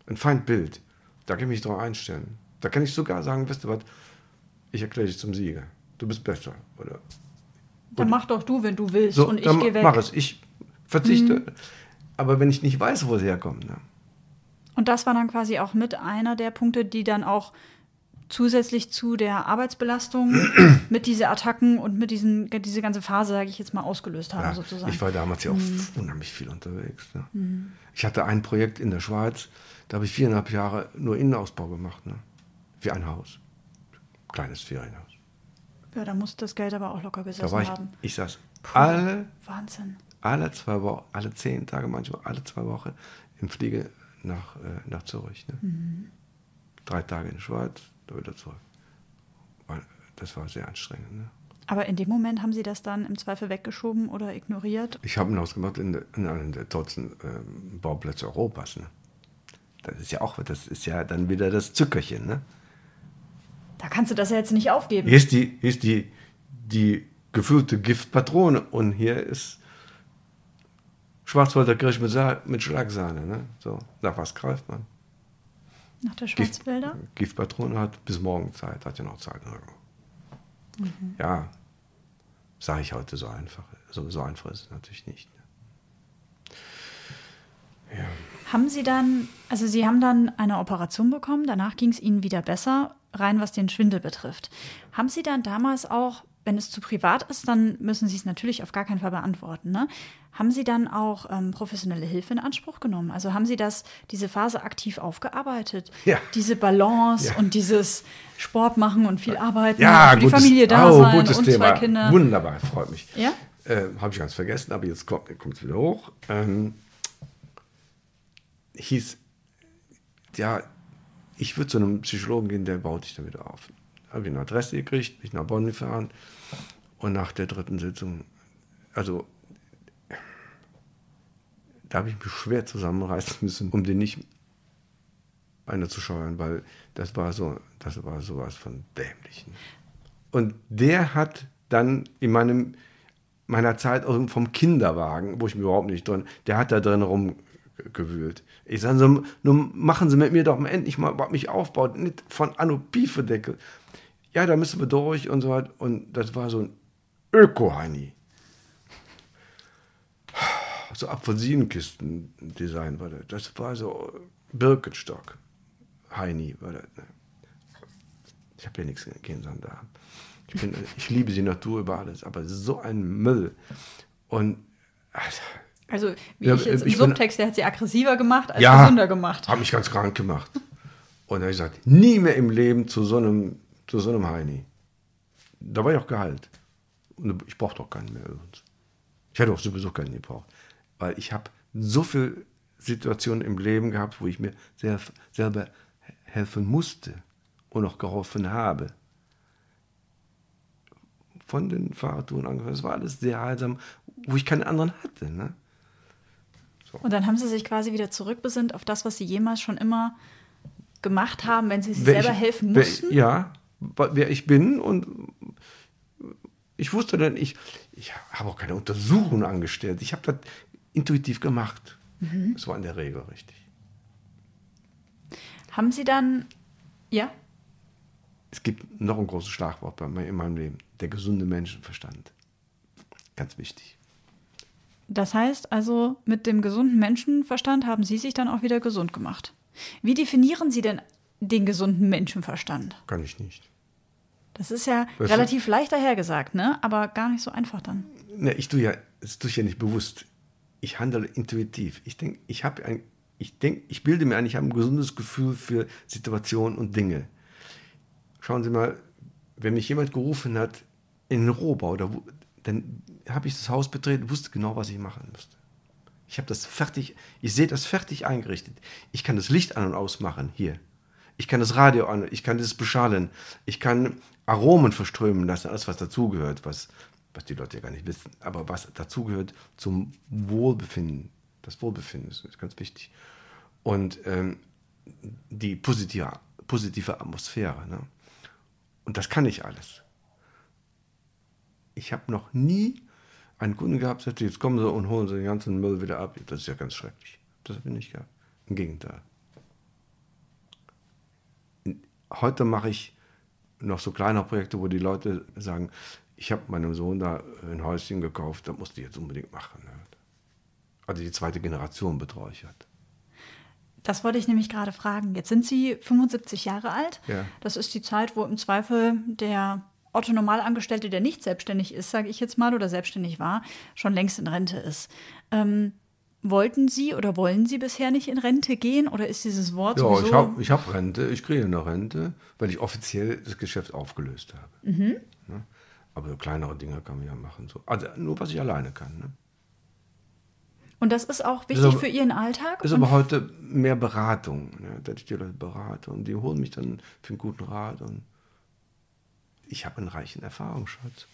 ein Feindbild, da kann ich mich darauf einstellen. Da kann ich sogar sagen, weißt du was, ich erkläre dich zum Sieger. Du bist besser. Oder, dann mach doch du, wenn du willst so, und ich gehe weg. Mach es, ich verzichte. Mhm. Aber wenn ich nicht weiß, wo es herkommt. Ne? Und das war dann quasi auch mit einer der Punkte, die dann auch zusätzlich zu der Arbeitsbelastung mit diesen Attacken und mit diesen, diese ganze Phase, sage ich jetzt mal, ausgelöst haben, ja, sozusagen. Ich war damals ja auch mhm. unheimlich viel unterwegs. Ne? Mhm. Ich hatte ein Projekt in der Schweiz, da habe ich viereinhalb Jahre nur Innenausbau gemacht. Ne? Für ein Haus. Kleines Ferienhaus. Ja, da muss das Geld aber auch locker gesessen da war ich, haben. Ich saß Puh, alle, Wahnsinn. alle zwei Wochen, alle zehn Tage, manchmal alle zwei Wochen im Fliege nach, äh, nach Zürich. Ne? Mhm. Drei Tage in der Schweiz, da wieder zurück. Das war sehr anstrengend. Ne? Aber in dem Moment haben Sie das dann im Zweifel weggeschoben oder ignoriert? Ich habe ein Haus gemacht in, in einem der tollsten äh, Bauplätze Europas. Ne? Das ist ja auch, das ist ja dann wieder das Zückerchen. Ne? Da kannst du das ja jetzt nicht aufgeben. Hier ist die, hier ist die, die gefüllte Giftpatrone und hier ist Schwarzwälder Kirsch mit, mit Schlagsahne. Ne? So, nach was greift man? Nach der Schwarzwälder? Gift, Giftpatrone hat bis morgen Zeit, hat ja noch Zeit. Mhm. Ja, sage ich heute so einfach. So, so einfach ist es natürlich nicht. Ne? Ja. Haben Sie dann, also Sie haben dann eine Operation bekommen, danach ging es Ihnen wieder besser, rein was den Schwindel betrifft. Haben Sie dann damals auch wenn es zu privat ist, dann müssen Sie es natürlich auf gar keinen Fall beantworten. Ne? Haben Sie dann auch ähm, professionelle Hilfe in Anspruch genommen? Also haben Sie das, diese Phase aktiv aufgearbeitet? Ja. Diese Balance ja. und dieses Sport machen und viel arbeiten, ja, für gutes, die Familie da oh, sein und Thema. zwei Kinder. Wunderbar, freut mich. Ja? Äh, Habe ich ganz vergessen, aber jetzt kommt es wieder hoch. Ähm, hieß, ja, ich würde zu einem Psychologen gehen, der baut dich damit auf habe ich eine Adresse gekriegt, bin nach Bonn gefahren und nach der dritten Sitzung, also da habe ich mich schwer zusammenreißen müssen, um den nicht einer zu scheuern, weil das war so, das war sowas von dämlichen. Und der hat dann in meinem meiner Zeit vom Kinderwagen, wo ich mir überhaupt nicht drin, der hat da drin rumgewühlt. Ich sage so, nun machen Sie mit mir doch endlich mal, was mich aufbaut, nicht von Anno Piefedeckel ja, da müssen wir durch und so weiter. Und das war so ein Öko-Heini. So Apfelsinenkisten-Design war das. Das war so Birkenstock. Heini war das. Ne? Ich habe ja nichts gegen Sandalen. Ich, bin, ich liebe die Natur über alles, aber so ein Müll. Und also, also wie ja, ich jetzt ich im Subtext, der hat sie aggressiver gemacht als ja, gesünder gemacht. Hat mich ganz krank gemacht. Und dann habe ich gesagt, nie mehr im Leben zu so einem zu so einem Heini. Da war ich auch geheilt. Und ich brauchte auch keinen mehr übrigens. Ich hätte auch sowieso keinen gebraucht. Weil ich habe so viele Situationen im Leben gehabt, wo ich mir sehr, selber helfen musste und auch geholfen habe. Von den Fahrradtouren angefangen. Es war alles sehr heilsam, wo ich keinen anderen hatte. Ne? So. Und dann haben Sie sich quasi wieder zurückbesinnt auf das, was Sie jemals schon immer gemacht haben, wenn Sie sich selber ich, helfen mussten? Ja, wer ich bin und ich wusste dann, ich, ich habe auch keine Untersuchung angestellt. Ich habe das intuitiv gemacht. Mhm. Das war in der Regel richtig. Haben Sie dann, ja? Es gibt noch ein großes Schlagwort bei mir in meinem Leben: der gesunde Menschenverstand. Ganz wichtig. Das heißt also, mit dem gesunden Menschenverstand haben Sie sich dann auch wieder gesund gemacht. Wie definieren Sie denn den gesunden Menschenverstand? Kann ich nicht. Das ist ja weißt relativ du? leicht dahergesagt, ne? aber gar nicht so einfach dann. Ne, ich tue ja, das tue ich ja nicht bewusst. Ich handle intuitiv. Ich denke, ich habe ein, ich denke, ich bilde mir ein, ich habe ein gesundes Gefühl für Situationen und Dinge. schauen Sie mal, wenn mich jemand gerufen hat in den Rohbau, da, dann habe ich das Haus betreten, wusste genau, was ich machen müsste. Ich habe das fertig, ich sehe das fertig eingerichtet. Ich kann das Licht an und ausmachen hier. Ich kann das Radio an, ich kann das beschalen, ich kann Aromen verströmen lassen, alles was dazugehört, was, was die Leute ja gar nicht wissen, aber was dazugehört zum Wohlbefinden. Das Wohlbefinden ist ganz wichtig. Und ähm, die positive, positive Atmosphäre. Ne? Und das kann ich alles. Ich habe noch nie einen Kunden gehabt, der jetzt kommen Sie und holen Sie den ganzen Müll wieder ab. Das ist ja ganz schrecklich. Das habe ich nicht gehabt. Im Gegenteil. Heute mache ich noch so kleine Projekte, wo die Leute sagen, ich habe meinem Sohn da ein Häuschen gekauft, das musste ich jetzt unbedingt machen. Ne? Also die zweite Generation betreue ich halt. Das wollte ich nämlich gerade fragen. Jetzt sind Sie 75 Jahre alt. Ja. Das ist die Zeit, wo im Zweifel der Otto Normalangestellte, der nicht selbstständig ist, sage ich jetzt mal, oder selbstständig war, schon längst in Rente ist. Ähm, wollten Sie oder wollen Sie bisher nicht in Rente gehen oder ist dieses Wort Ja, sowieso... ich habe hab Rente, ich kriege eine Rente, weil ich offiziell das Geschäft aufgelöst habe. Mhm. Aber so kleinere Dinge kann man ja machen. So. Also nur, was ich alleine kann. Ne? Und das ist auch wichtig aber- für Ihren Alltag? Ist aber heute mehr Beratung, ne? dass ich die Leute berate und die holen mich dann für einen guten Rat. Und ich habe einen reichen Erfahrungsschatz.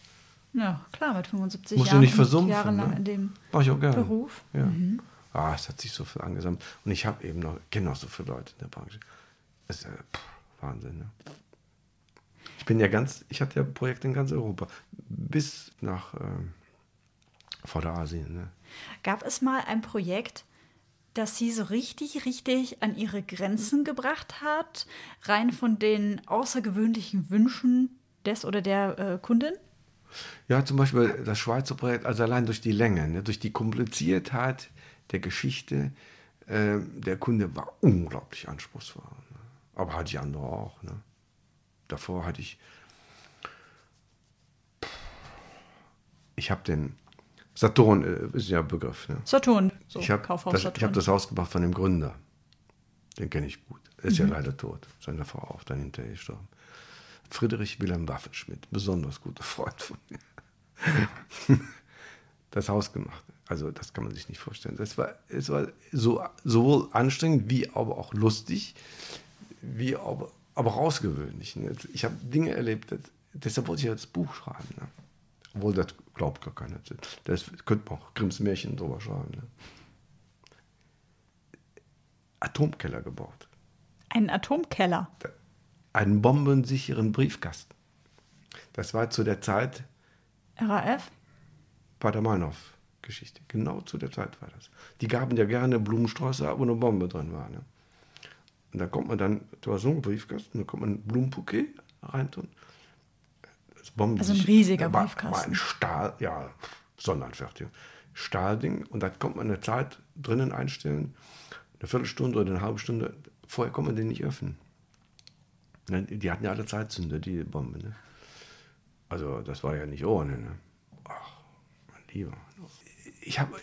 ja, klar, mit 75 Musst du Jahren nicht und versumpfen, jahrelang ne? in dem Mache ich auch gerne. Beruf. Mhm. Ja. Ah, es hat sich so viel angesammelt. Und ich habe eben noch, kenne auch so viele Leute in der Branche. Das ist ja pff, Wahnsinn, ne? Ich bin ja ganz, ich hatte ja Projekte in ganz Europa. Bis nach ähm, Vorderasien, ne? Gab es mal ein Projekt, das Sie so richtig, richtig an Ihre Grenzen gebracht hat, rein von den außergewöhnlichen Wünschen des oder der äh, Kundin? Ja, zum Beispiel das Schweizer Projekt, also allein durch die Länge, ne, durch die Kompliziertheit der Geschichte, äh, der Kunde war unglaublich anspruchsvoll. Ne? Aber hatte ich andere auch. Ne? Davor hatte ich, ich habe den Saturn, äh, ist ja Begriff. Ne? Saturn, so ich habe das, ich hab das Haus gemacht von dem Gründer. Den kenne ich gut. Er ist ja leider tot. Seine Frau auch dann hinterher gestorben. Friedrich Wilhelm Waffenschmidt, besonders guter Freund von mir. Das Haus gemacht. Also das kann man sich nicht vorstellen. Das war, es war so, sowohl anstrengend wie aber auch lustig, wie aber, aber auch ausgewöhnlich. ne? Ich habe Dinge erlebt, das, deshalb wollte ich ja das Buch schreiben. Ne? Obwohl das glaubt gar keiner. Das könnte man auch Grimms Märchen drüber schreiben. Ne? Atomkeller gebaut. Ein Atomkeller. Einen bombensicheren Briefkasten. Das war zu der Zeit RAF? Bader-Meinhof-Geschichte. Genau zu der Zeit war das. Die gaben ja gerne Blumensträuße ab, wo eine Bombe drin war. Ne? Und da kommt man dann, da war so ein Briefkasten, da kommt man ein Blumenbouquet reintun. Das Bomben Also ein riesiger war, Briefkasten. War ein Stahl, ja, Sonderanfertigung. Stahlding. Und da kommt man eine Zeit drinnen einstellen, eine Viertelstunde oder eine halbe Stunde. Vorher kann man den nicht öffnen. Ne, Die hatten ja alle Zeitzünder, die Bombe. Ne? Also das war ja nicht ohne. Ne? Ach, mein Lieber. Ich habe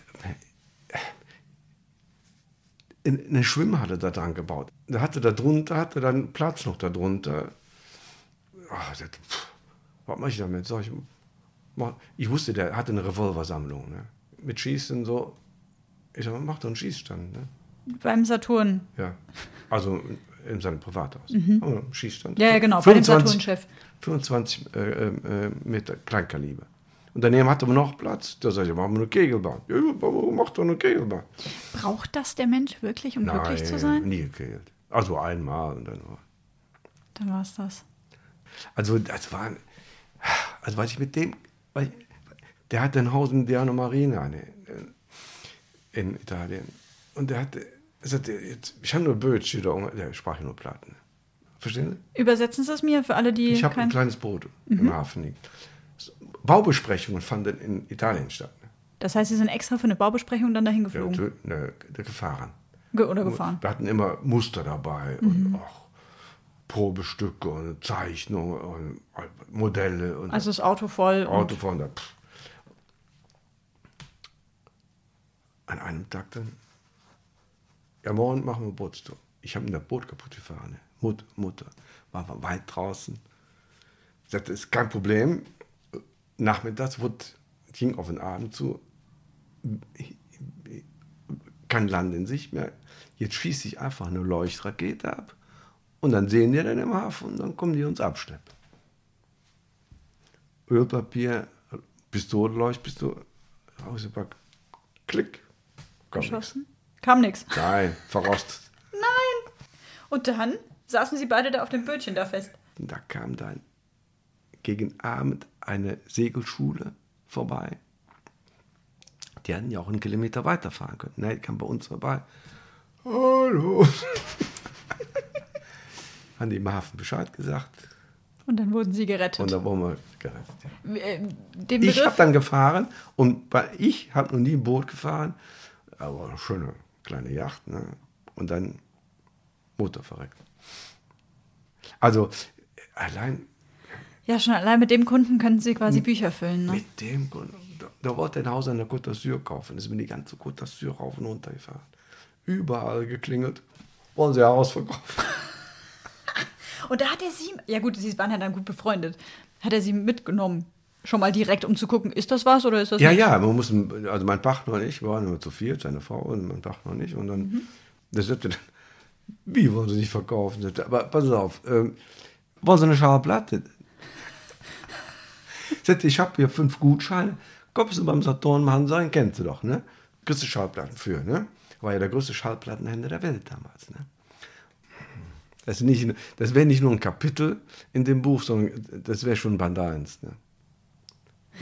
in- eine Schwimmhalle da dran gebaut. Da hatte da drunter, hatte dann Platz noch da drunter. Ach, das, pff, was mache ich damit? Sag ich, mach, ich wusste, der hatte eine Revolversammlung. Ne? Mit Schießen so. Ich sag, mach doch einen Schießstand. Ne? Beim Saturn. Ja. Also in seinem Privathaus. Mhm. Schießstand. Ja, ja, genau, bei dem 25 Saturn-Chef. 25 äh, äh, Meter Kleinkaliber. Und daneben hatte man noch Platz. Da sag ich, machen wir eine Kegelbahn. Ja, mach doch eine Kegelbahn. Braucht das der Mensch wirklich, um glücklich zu sein? nie gekegelt. Also einmal und dann war. Dann war es das. Also das war, also was ich mit dem, weil ich, der hatte ein Haus in Diano Marina ne, in Italien. Und der hatte, sagte, jetzt, ich habe nur da, der sprach nur Platten. Verstehen Sie? Übersetzen Sie es mir für alle, die Ich habe kein... ein kleines Boot im Hafen liegt. Baubesprechungen fanden in Italien statt. ne? Das heißt, Sie sind extra für eine Baubesprechung dann dahin Ja, geflogen tö- ne, gefahren. Ge oder gefahren. Wir hatten immer Muster dabei und auch Probestücke und Zeichnungen und Modelle und Also das Auto voll. Auto und fahren. Da. An einem Tag dann, ja, morgen machen wir Bootstour. Ich habe mir das Boot kaputt gefahren. Mut, Mutter war, weit draußen Das ist kein Problem. Nachmittags wird, ging auf den Abend zu, kein Land in sich mehr. Jetzt schieße ich einfach eine Leuchtrakete ab und dann sehen die dann im Hafen und dann kommen die uns abschleppen. Ölpapier, Pistole, Leuchtpistole, rausgepackt, klick, kam Geschossen? Nix. Kam nichts. Nein, verrostet. Nein! Und dann saßen sie beide da auf dem Bötchen da fest. Da kam dann gegen Abend eine Segelschule vorbei. Die hätten ja auch einen Kilometer weiterfahren können. Nein, die kam bei uns vorbei. Hallo. Haben die im Hafen Bescheid gesagt. Und dann wurden sie gerettet. Und dann wurden wir gerettet. Ja. Äh, Den Ich habe dann gefahren und bei, ich habe noch nie ein Boot gefahren, aber eine schöne kleine Yacht. Ne? Und dann Motor verreckt. Also allein ja, schon allein mit dem Kunden könnten sie quasi Bücher füllen. Ne? mit dem Grund, da, wollte ein Haus an der Côte d'Azur kaufen. Ist mir die ganze Côte d'Azur rauf und runter gefahren. Überall geklingelt. Wollen Sie Haus verkaufen? Und da hat er sie, ja gut, sie waren ja dann gut befreundet, hat er sie mitgenommen. Schon mal direkt, um zu gucken, ist das was oder ist das Ja, nicht? ja, man muss, also mein Partner und ich, wir waren immer zu viert, seine Frau und mein Partner und ich. Und dann, Mhm. der sagte dann, wie wollen Sie nicht verkaufen? Aber pass auf, ähm, wollen Sie eine Schallplatte? Sagte, ich habe hier fünf Gutscheine, kommst du beim Saturn machen sein, kennst du doch, ne? Kriegst du Schallplatten für, ne? War ja der größte Schallplattenhändler der Welt damals, ne? Das, nicht- das wäre nicht nur ein Kapitel in dem Buch, sondern das wäre schon Band 1, ne?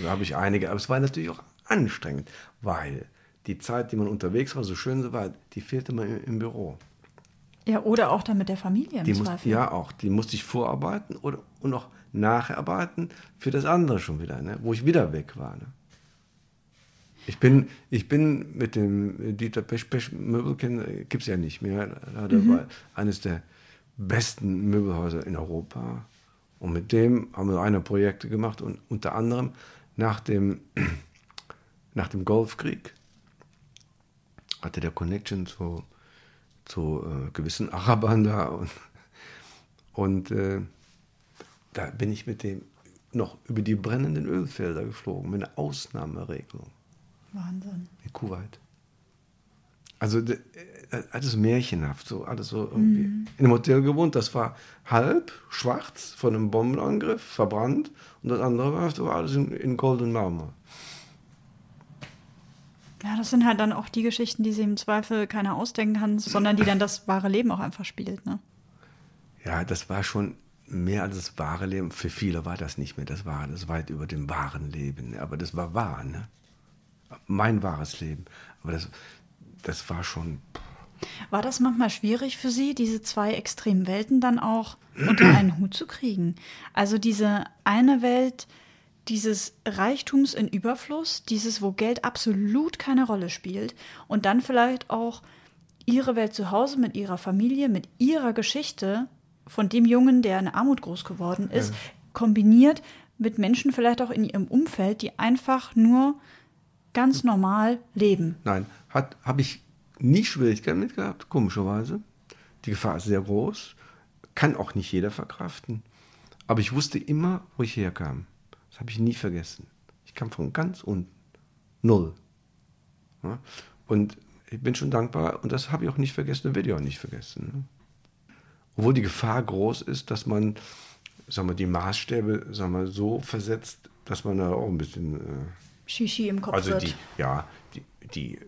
Da habe ich einige, aber es war natürlich auch anstrengend, weil die Zeit, die man unterwegs war, so schön so war, die fehlte mir im, im Büro. Ja, oder auch dann mit der Familie im Die muss, Zweifel. ja, auch. Die musste ich vorarbeiten oder, und auch nacharbeiten für das andere schon wieder, ne? wo ich wieder weg war. Ne? Ich, bin, ich bin mit dem Dieter Pech, Pech Möbelken, gibt es ja nicht mehr. Das war eines der besten Möbelhäuser in Europa. Und mit dem haben wir eine Projekte gemacht und unter anderem nach dem, nach dem Golfkrieg hatte der Connection zu, zu äh, gewissen Arabern da und, und äh, da bin ich mit dem noch über die brennenden Ölfelder geflogen, mit einer Ausnahmeregelung Wahnsinn. in Kuwait. Also äh, alles märchenhaft, so alles so irgendwie. In einem Hotel gewohnt, das war halb schwarz von einem Bombenangriff, verbrannt und das andere war so alles in, in Gold und Marmor. Ja, das sind halt dann auch die Geschichten, die sich im Zweifel keiner ausdenken kann, sondern die dann das wahre Leben auch einfach spielt. Ne? Ja, das war schon mehr als das wahre Leben. Für viele war das nicht mehr das wahre, das war weit über dem wahren Leben. Aber das war wahr, ne? Mein wahres Leben. Aber das, das war schon. War das manchmal schwierig für Sie, diese zwei extremen Welten dann auch unter einen Hut zu kriegen? Also diese eine Welt dieses Reichtums in Überfluss, dieses, wo Geld absolut keine Rolle spielt, und dann vielleicht auch Ihre Welt zu Hause mit Ihrer Familie, mit Ihrer Geschichte von dem Jungen, der in Armut groß geworden ist, kombiniert mit Menschen vielleicht auch in Ihrem Umfeld, die einfach nur ganz normal leben. Nein, habe ich nie Schwierigkeiten mit gehabt, komischerweise. Die Gefahr ist sehr groß. Kann auch nicht jeder verkraften. Aber ich wusste immer, wo ich herkam. Das habe ich nie vergessen. Ich kam von ganz unten. Null. Ja? Und ich bin schon dankbar und das habe ich auch nicht vergessen und werde ich auch nicht vergessen. Ne? Obwohl die Gefahr groß ist, dass man sagen wir, die Maßstäbe sagen wir, so versetzt, dass man da auch ein bisschen. Shishi im Kopf also wird. die, ja, die, die,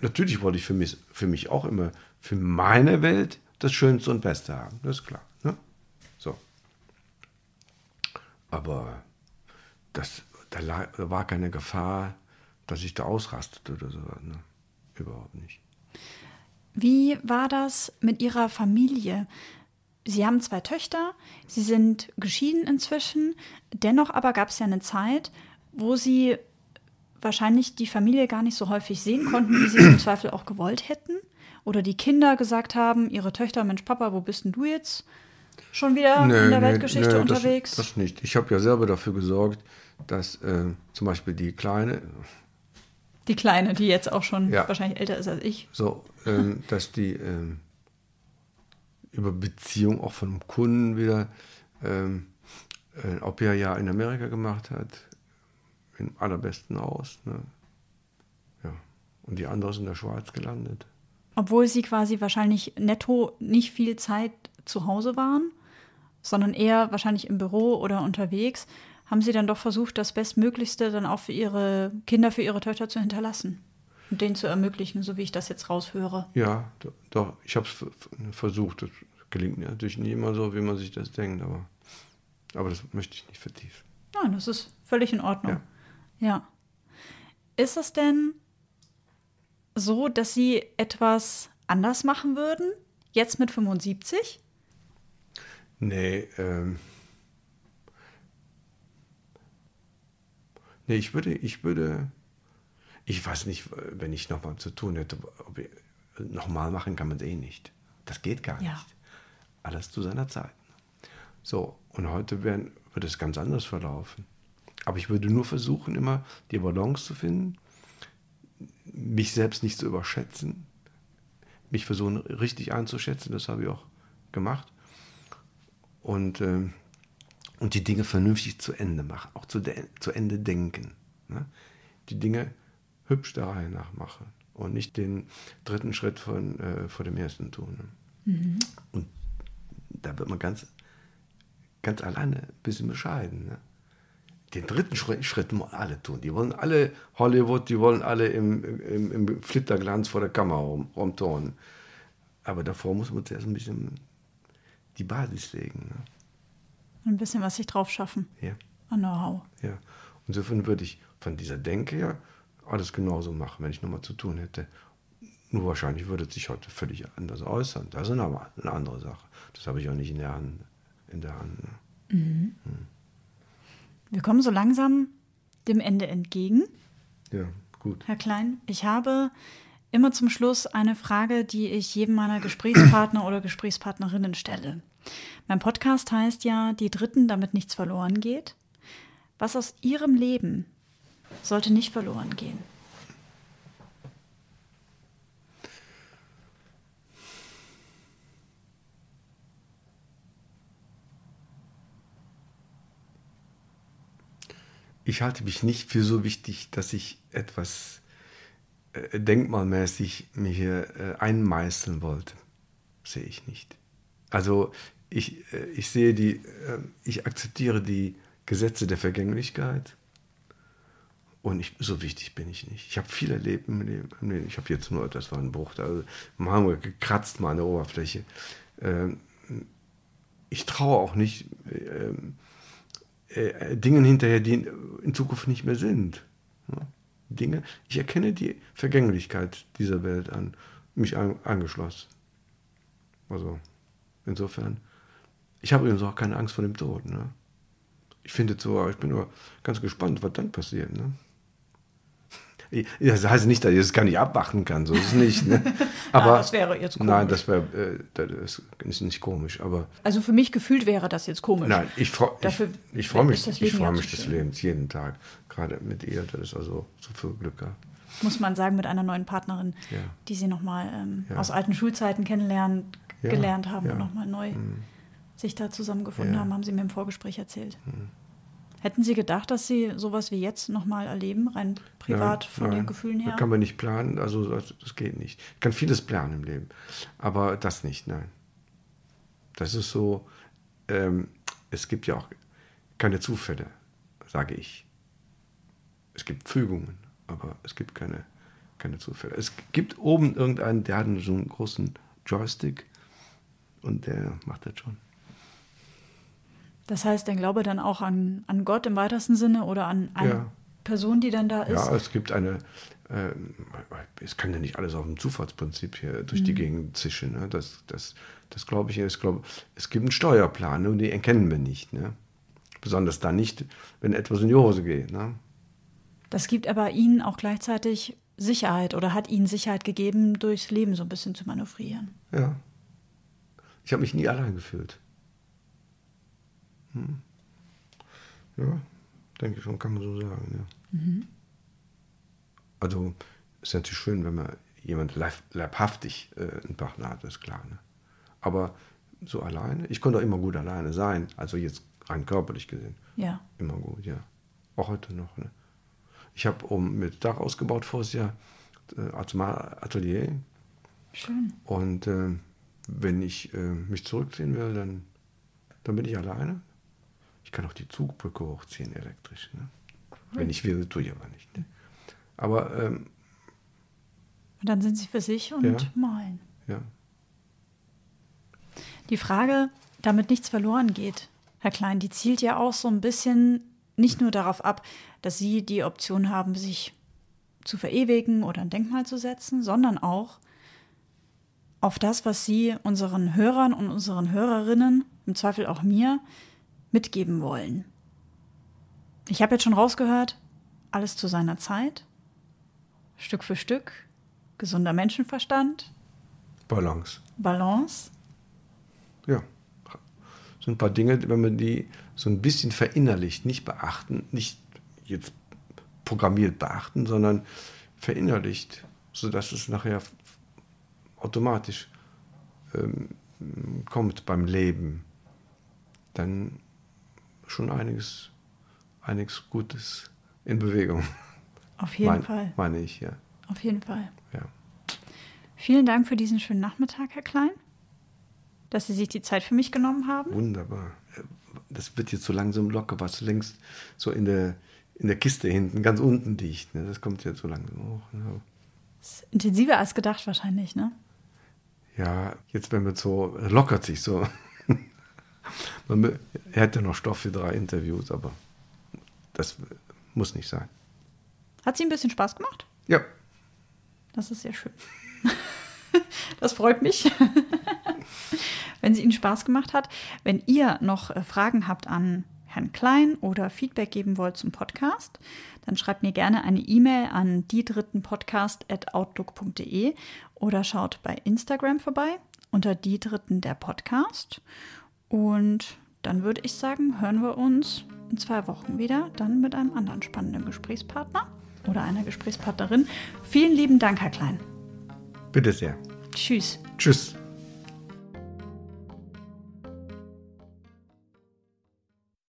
natürlich wollte ich für mich, für mich auch immer, für meine Welt das Schönste und Beste haben, das ist klar. Ne? So. Aber das, da war keine Gefahr, dass ich da ausrastete oder so. Ne? Überhaupt nicht. Wie war das mit Ihrer Familie? Sie haben zwei Töchter, Sie sind geschieden inzwischen. Dennoch aber gab es ja eine Zeit, wo Sie wahrscheinlich die Familie gar nicht so häufig sehen konnten, wie Sie es im Zweifel auch gewollt hätten. Oder die Kinder gesagt haben, ihre Töchter, Mensch, Papa, wo bist denn du jetzt schon wieder in der Weltgeschichte nee, unterwegs? Das, das nicht. Ich habe ja selber dafür gesorgt, dass äh, zum Beispiel die Kleine, die Kleine, die jetzt auch schon Ja. wahrscheinlich älter ist als ich. so, ähm, dass die ähm, über Beziehung auch von dem Kunden wieder ähm, ein Au-pair-Jahr in Amerika gemacht hat, im allerbesten aus. Ne? Ja. Und die andere ist in der Schweiz gelandet. Obwohl sie quasi wahrscheinlich netto nicht viel Zeit zu Hause waren, sondern eher wahrscheinlich im Büro oder unterwegs, haben sie dann doch versucht, das Bestmöglichste dann auch für ihre Kinder, für ihre Töchter zu hinterlassen und denen zu ermöglichen, so wie ich das jetzt raushöre. Ja, doch, ich habe es versucht. Das gelingt natürlich nicht immer so, wie man sich das denkt, aber, aber das möchte ich nicht vertiefen. Nein, das ist völlig in Ordnung. Ja. Ja. Ist es denn so, dass Sie etwas anders machen würden, jetzt mit 75? Nee, ähm. Nee, ich würde, ich würde, ich weiß nicht, wenn ich nochmal zu tun hätte, ob ich, nochmal machen kann man es eh nicht. Das geht gar ja. nicht. Alles zu seiner Zeit. So, und heute werden, wird es ganz anders verlaufen. Aber ich würde nur versuchen, immer die Balance zu finden, mich selbst nicht zu überschätzen, mich versuchen richtig einzuschätzen, das habe ich auch gemacht. Und, äh, und die Dinge vernünftig zu Ende machen, auch zu, zu Ende denken. Ne? Die Dinge hübsch der Reihe nach machen und nicht den dritten Schritt von, äh, vor dem ersten tun. Ne? Mhm. Und da wird man ganz, ganz alleine ein bisschen bescheiden. Ne? Den dritten Schritt, Schritt wollen alle tun. Die wollen alle Hollywood, die wollen alle im, im, im Flitterglanz vor der Kamera rum, rumturnen. Aber davor muss man zuerst ein bisschen die Basis legen. Ne? Ein bisschen was sich drauf schaffen. Ja. An Know-how. Ja. Insofern würde ich von dieser Denke her alles genauso machen, wenn ich nochmal zu tun hätte. Nur wahrscheinlich würde es sich heute völlig anders äußern. Das ist aber eine andere Sache. Das habe ich auch nicht in der Hand. In der Hand ne? mhm. hm. Wir kommen so langsam dem Ende entgegen. Ja, gut. Herr Klein, ich habe immer zum Schluss eine Frage, die ich jedem meiner Gesprächspartner oder Gesprächspartnerinnen stelle. Mein Podcast heißt ja Die Dritten, damit nichts verloren geht. Was aus Ihrem Leben sollte nicht verloren gehen? Ich halte mich nicht für so wichtig, dass ich etwas äh, denkmalmäßig mir hier äh, einmeißeln wollte. Sehe ich nicht. Also ich, äh, ich sehe die, äh, ich akzeptiere die Gesetze der Vergänglichkeit und ich, so wichtig bin ich nicht. Ich habe viel erlebt im Leben. Ich habe jetzt nur, das war ein Bruch, haben wir gekratzt mal an der Oberfläche. Ähm, ich traue auch nicht ähm, äh, Dingen hinterher, die in Zukunft nicht mehr sind. Ja? Dinge, ich erkenne die Vergänglichkeit dieser Welt an, mich an, angeschlossen. Also, insofern, ich habe übrigens auch keine Angst vor dem Tod. Ne? Ich finde so, ich bin nur ganz gespannt, was dann passiert. Ne? Das heißt nicht, dass ich es gar nicht abmachen kann, so ist es nicht. Ne? Aber, nein, das wäre jetzt komisch. Nein, das, wäre, äh, das ist nicht komisch. Aber also für mich gefühlt wäre das jetzt komisch. Nein, ich, freu, ich, ich freue mich, ich freu mich des Lebens jeden Tag. Gerade mit ihr, das ist also so viel Glück gehabt. Muss man sagen, mit einer neuen Partnerin, ja. die sie nochmal ähm, ja. aus alten Schulzeiten kennenlernen, ja. gelernt haben und nochmal neu mhm. sich da zusammengefunden haben, haben sie mir im Vorgespräch erzählt. Mhm. Hätten Sie gedacht, dass Sie sowas wie jetzt nochmal erleben, rein privat nein, von nein, den Gefühlen her? Das kann man nicht planen, also das, geht nicht. Ich kann vieles planen im Leben, aber das nicht, nein. Das ist so, ähm, es gibt ja auch keine Zufälle, sage ich. Es gibt Fügungen, aber es gibt keine, keine Zufälle. Es gibt oben irgendeinen, der hat so einen großen Joystick und der macht das schon. Das heißt, der Glaube dann auch an, an Gott im weitesten Sinne oder an eine ja. Person, die dann da ist? Ja, es gibt eine, äh, es kann ja nicht alles auf dem Zufallsprinzip hier durch mhm. die Gegend zischen. Ne? Das, das, das glaube ich, ich glaube, es gibt einen Steuerplan und den erkennen wir nicht. Ne? Besonders dann nicht, wenn etwas in die Hose geht. Ne? Das gibt aber Ihnen auch gleichzeitig Sicherheit oder hat Ihnen Sicherheit gegeben, durchs Leben so ein bisschen zu manövrieren. Ja. Ich habe mich nie allein gefühlt. Hm. Ja, denke ich schon, kann man so sagen. Ja. Mhm. Also ist natürlich schön, wenn man jemand leibhaftig äh, einen Partner hat, ist klar. Ne? Aber so alleine, ich konnte auch immer gut alleine sein. Also jetzt rein körperlich gesehen. Ja. Immer gut, ja. Auch heute noch. Ne? Ich habe um mit Dach ausgebaut voriges Jahr, äh, Atelier. Schön. Und äh, wenn ich äh, mich zurückziehen will, dann, dann bin ich alleine. Ich kann auch die Zugbrücke hochziehen elektrisch. Ne? Wenn ich will, tue ich aber nicht. Ne? Aber ähm, und dann sind sie für sich und Ja. malen. ja, Die Frage, damit nichts verloren geht, Herr Klein, die zielt ja auch so ein bisschen nicht nur darauf ab, dass Sie die Option haben, sich zu verewigen oder ein Denkmal zu setzen, sondern auch auf das, was Sie unseren Hörern und unseren Hörerinnen, im Zweifel auch mir, mitgeben wollen. Ich habe jetzt schon rausgehört, alles zu seiner Zeit, Stück für Stück, gesunder Menschenverstand, Balance. Balance. Ja. So ein paar Dinge, wenn man die so ein bisschen verinnerlicht, nicht beachten, nicht jetzt programmiert beachten, sondern verinnerlicht, sodass es nachher automatisch ähm, kommt beim Leben, dann schon einiges, einiges Gutes in Bewegung. Auf jeden Mein- Fall. Meine ich, ja. Auf jeden Fall. ja. Vielen Dank für diesen schönen Nachmittag, Herr Klein, dass Sie sich die Zeit für mich genommen haben. Wunderbar. Das wird jetzt so langsam locker, was längst so in der, in der Kiste hinten, ganz unten liegt. Ne? Das kommt jetzt so langsam hoch. Ne? Ist intensiver als gedacht wahrscheinlich, ne? Ja, jetzt wenn man so, lockert sich so. Man, er hätte noch Stoff für drei Interviews, aber das muss nicht sein. Hat Sie ein bisschen Spaß gemacht? Ja, Das ist sehr schön. Das freut mich, wenn sie Ihnen Spaß gemacht hat. Wenn ihr noch äh, Fragen habt an Herrn Klein oder Feedback geben wollt zum Podcast, dann schreibt mir gerne eine E-Mail an diedrittenpodcast.outlook.de oder schaut bei Instagram vorbei unter die Dritten der Podcast. Und dann würde ich sagen, hören wir uns in zwei Wochen wieder, dann mit einem anderen spannenden Gesprächspartner oder einer Gesprächspartnerin. Vielen lieben Dank, Herr Klein. bitte sehr. Tschüss. Tschüss.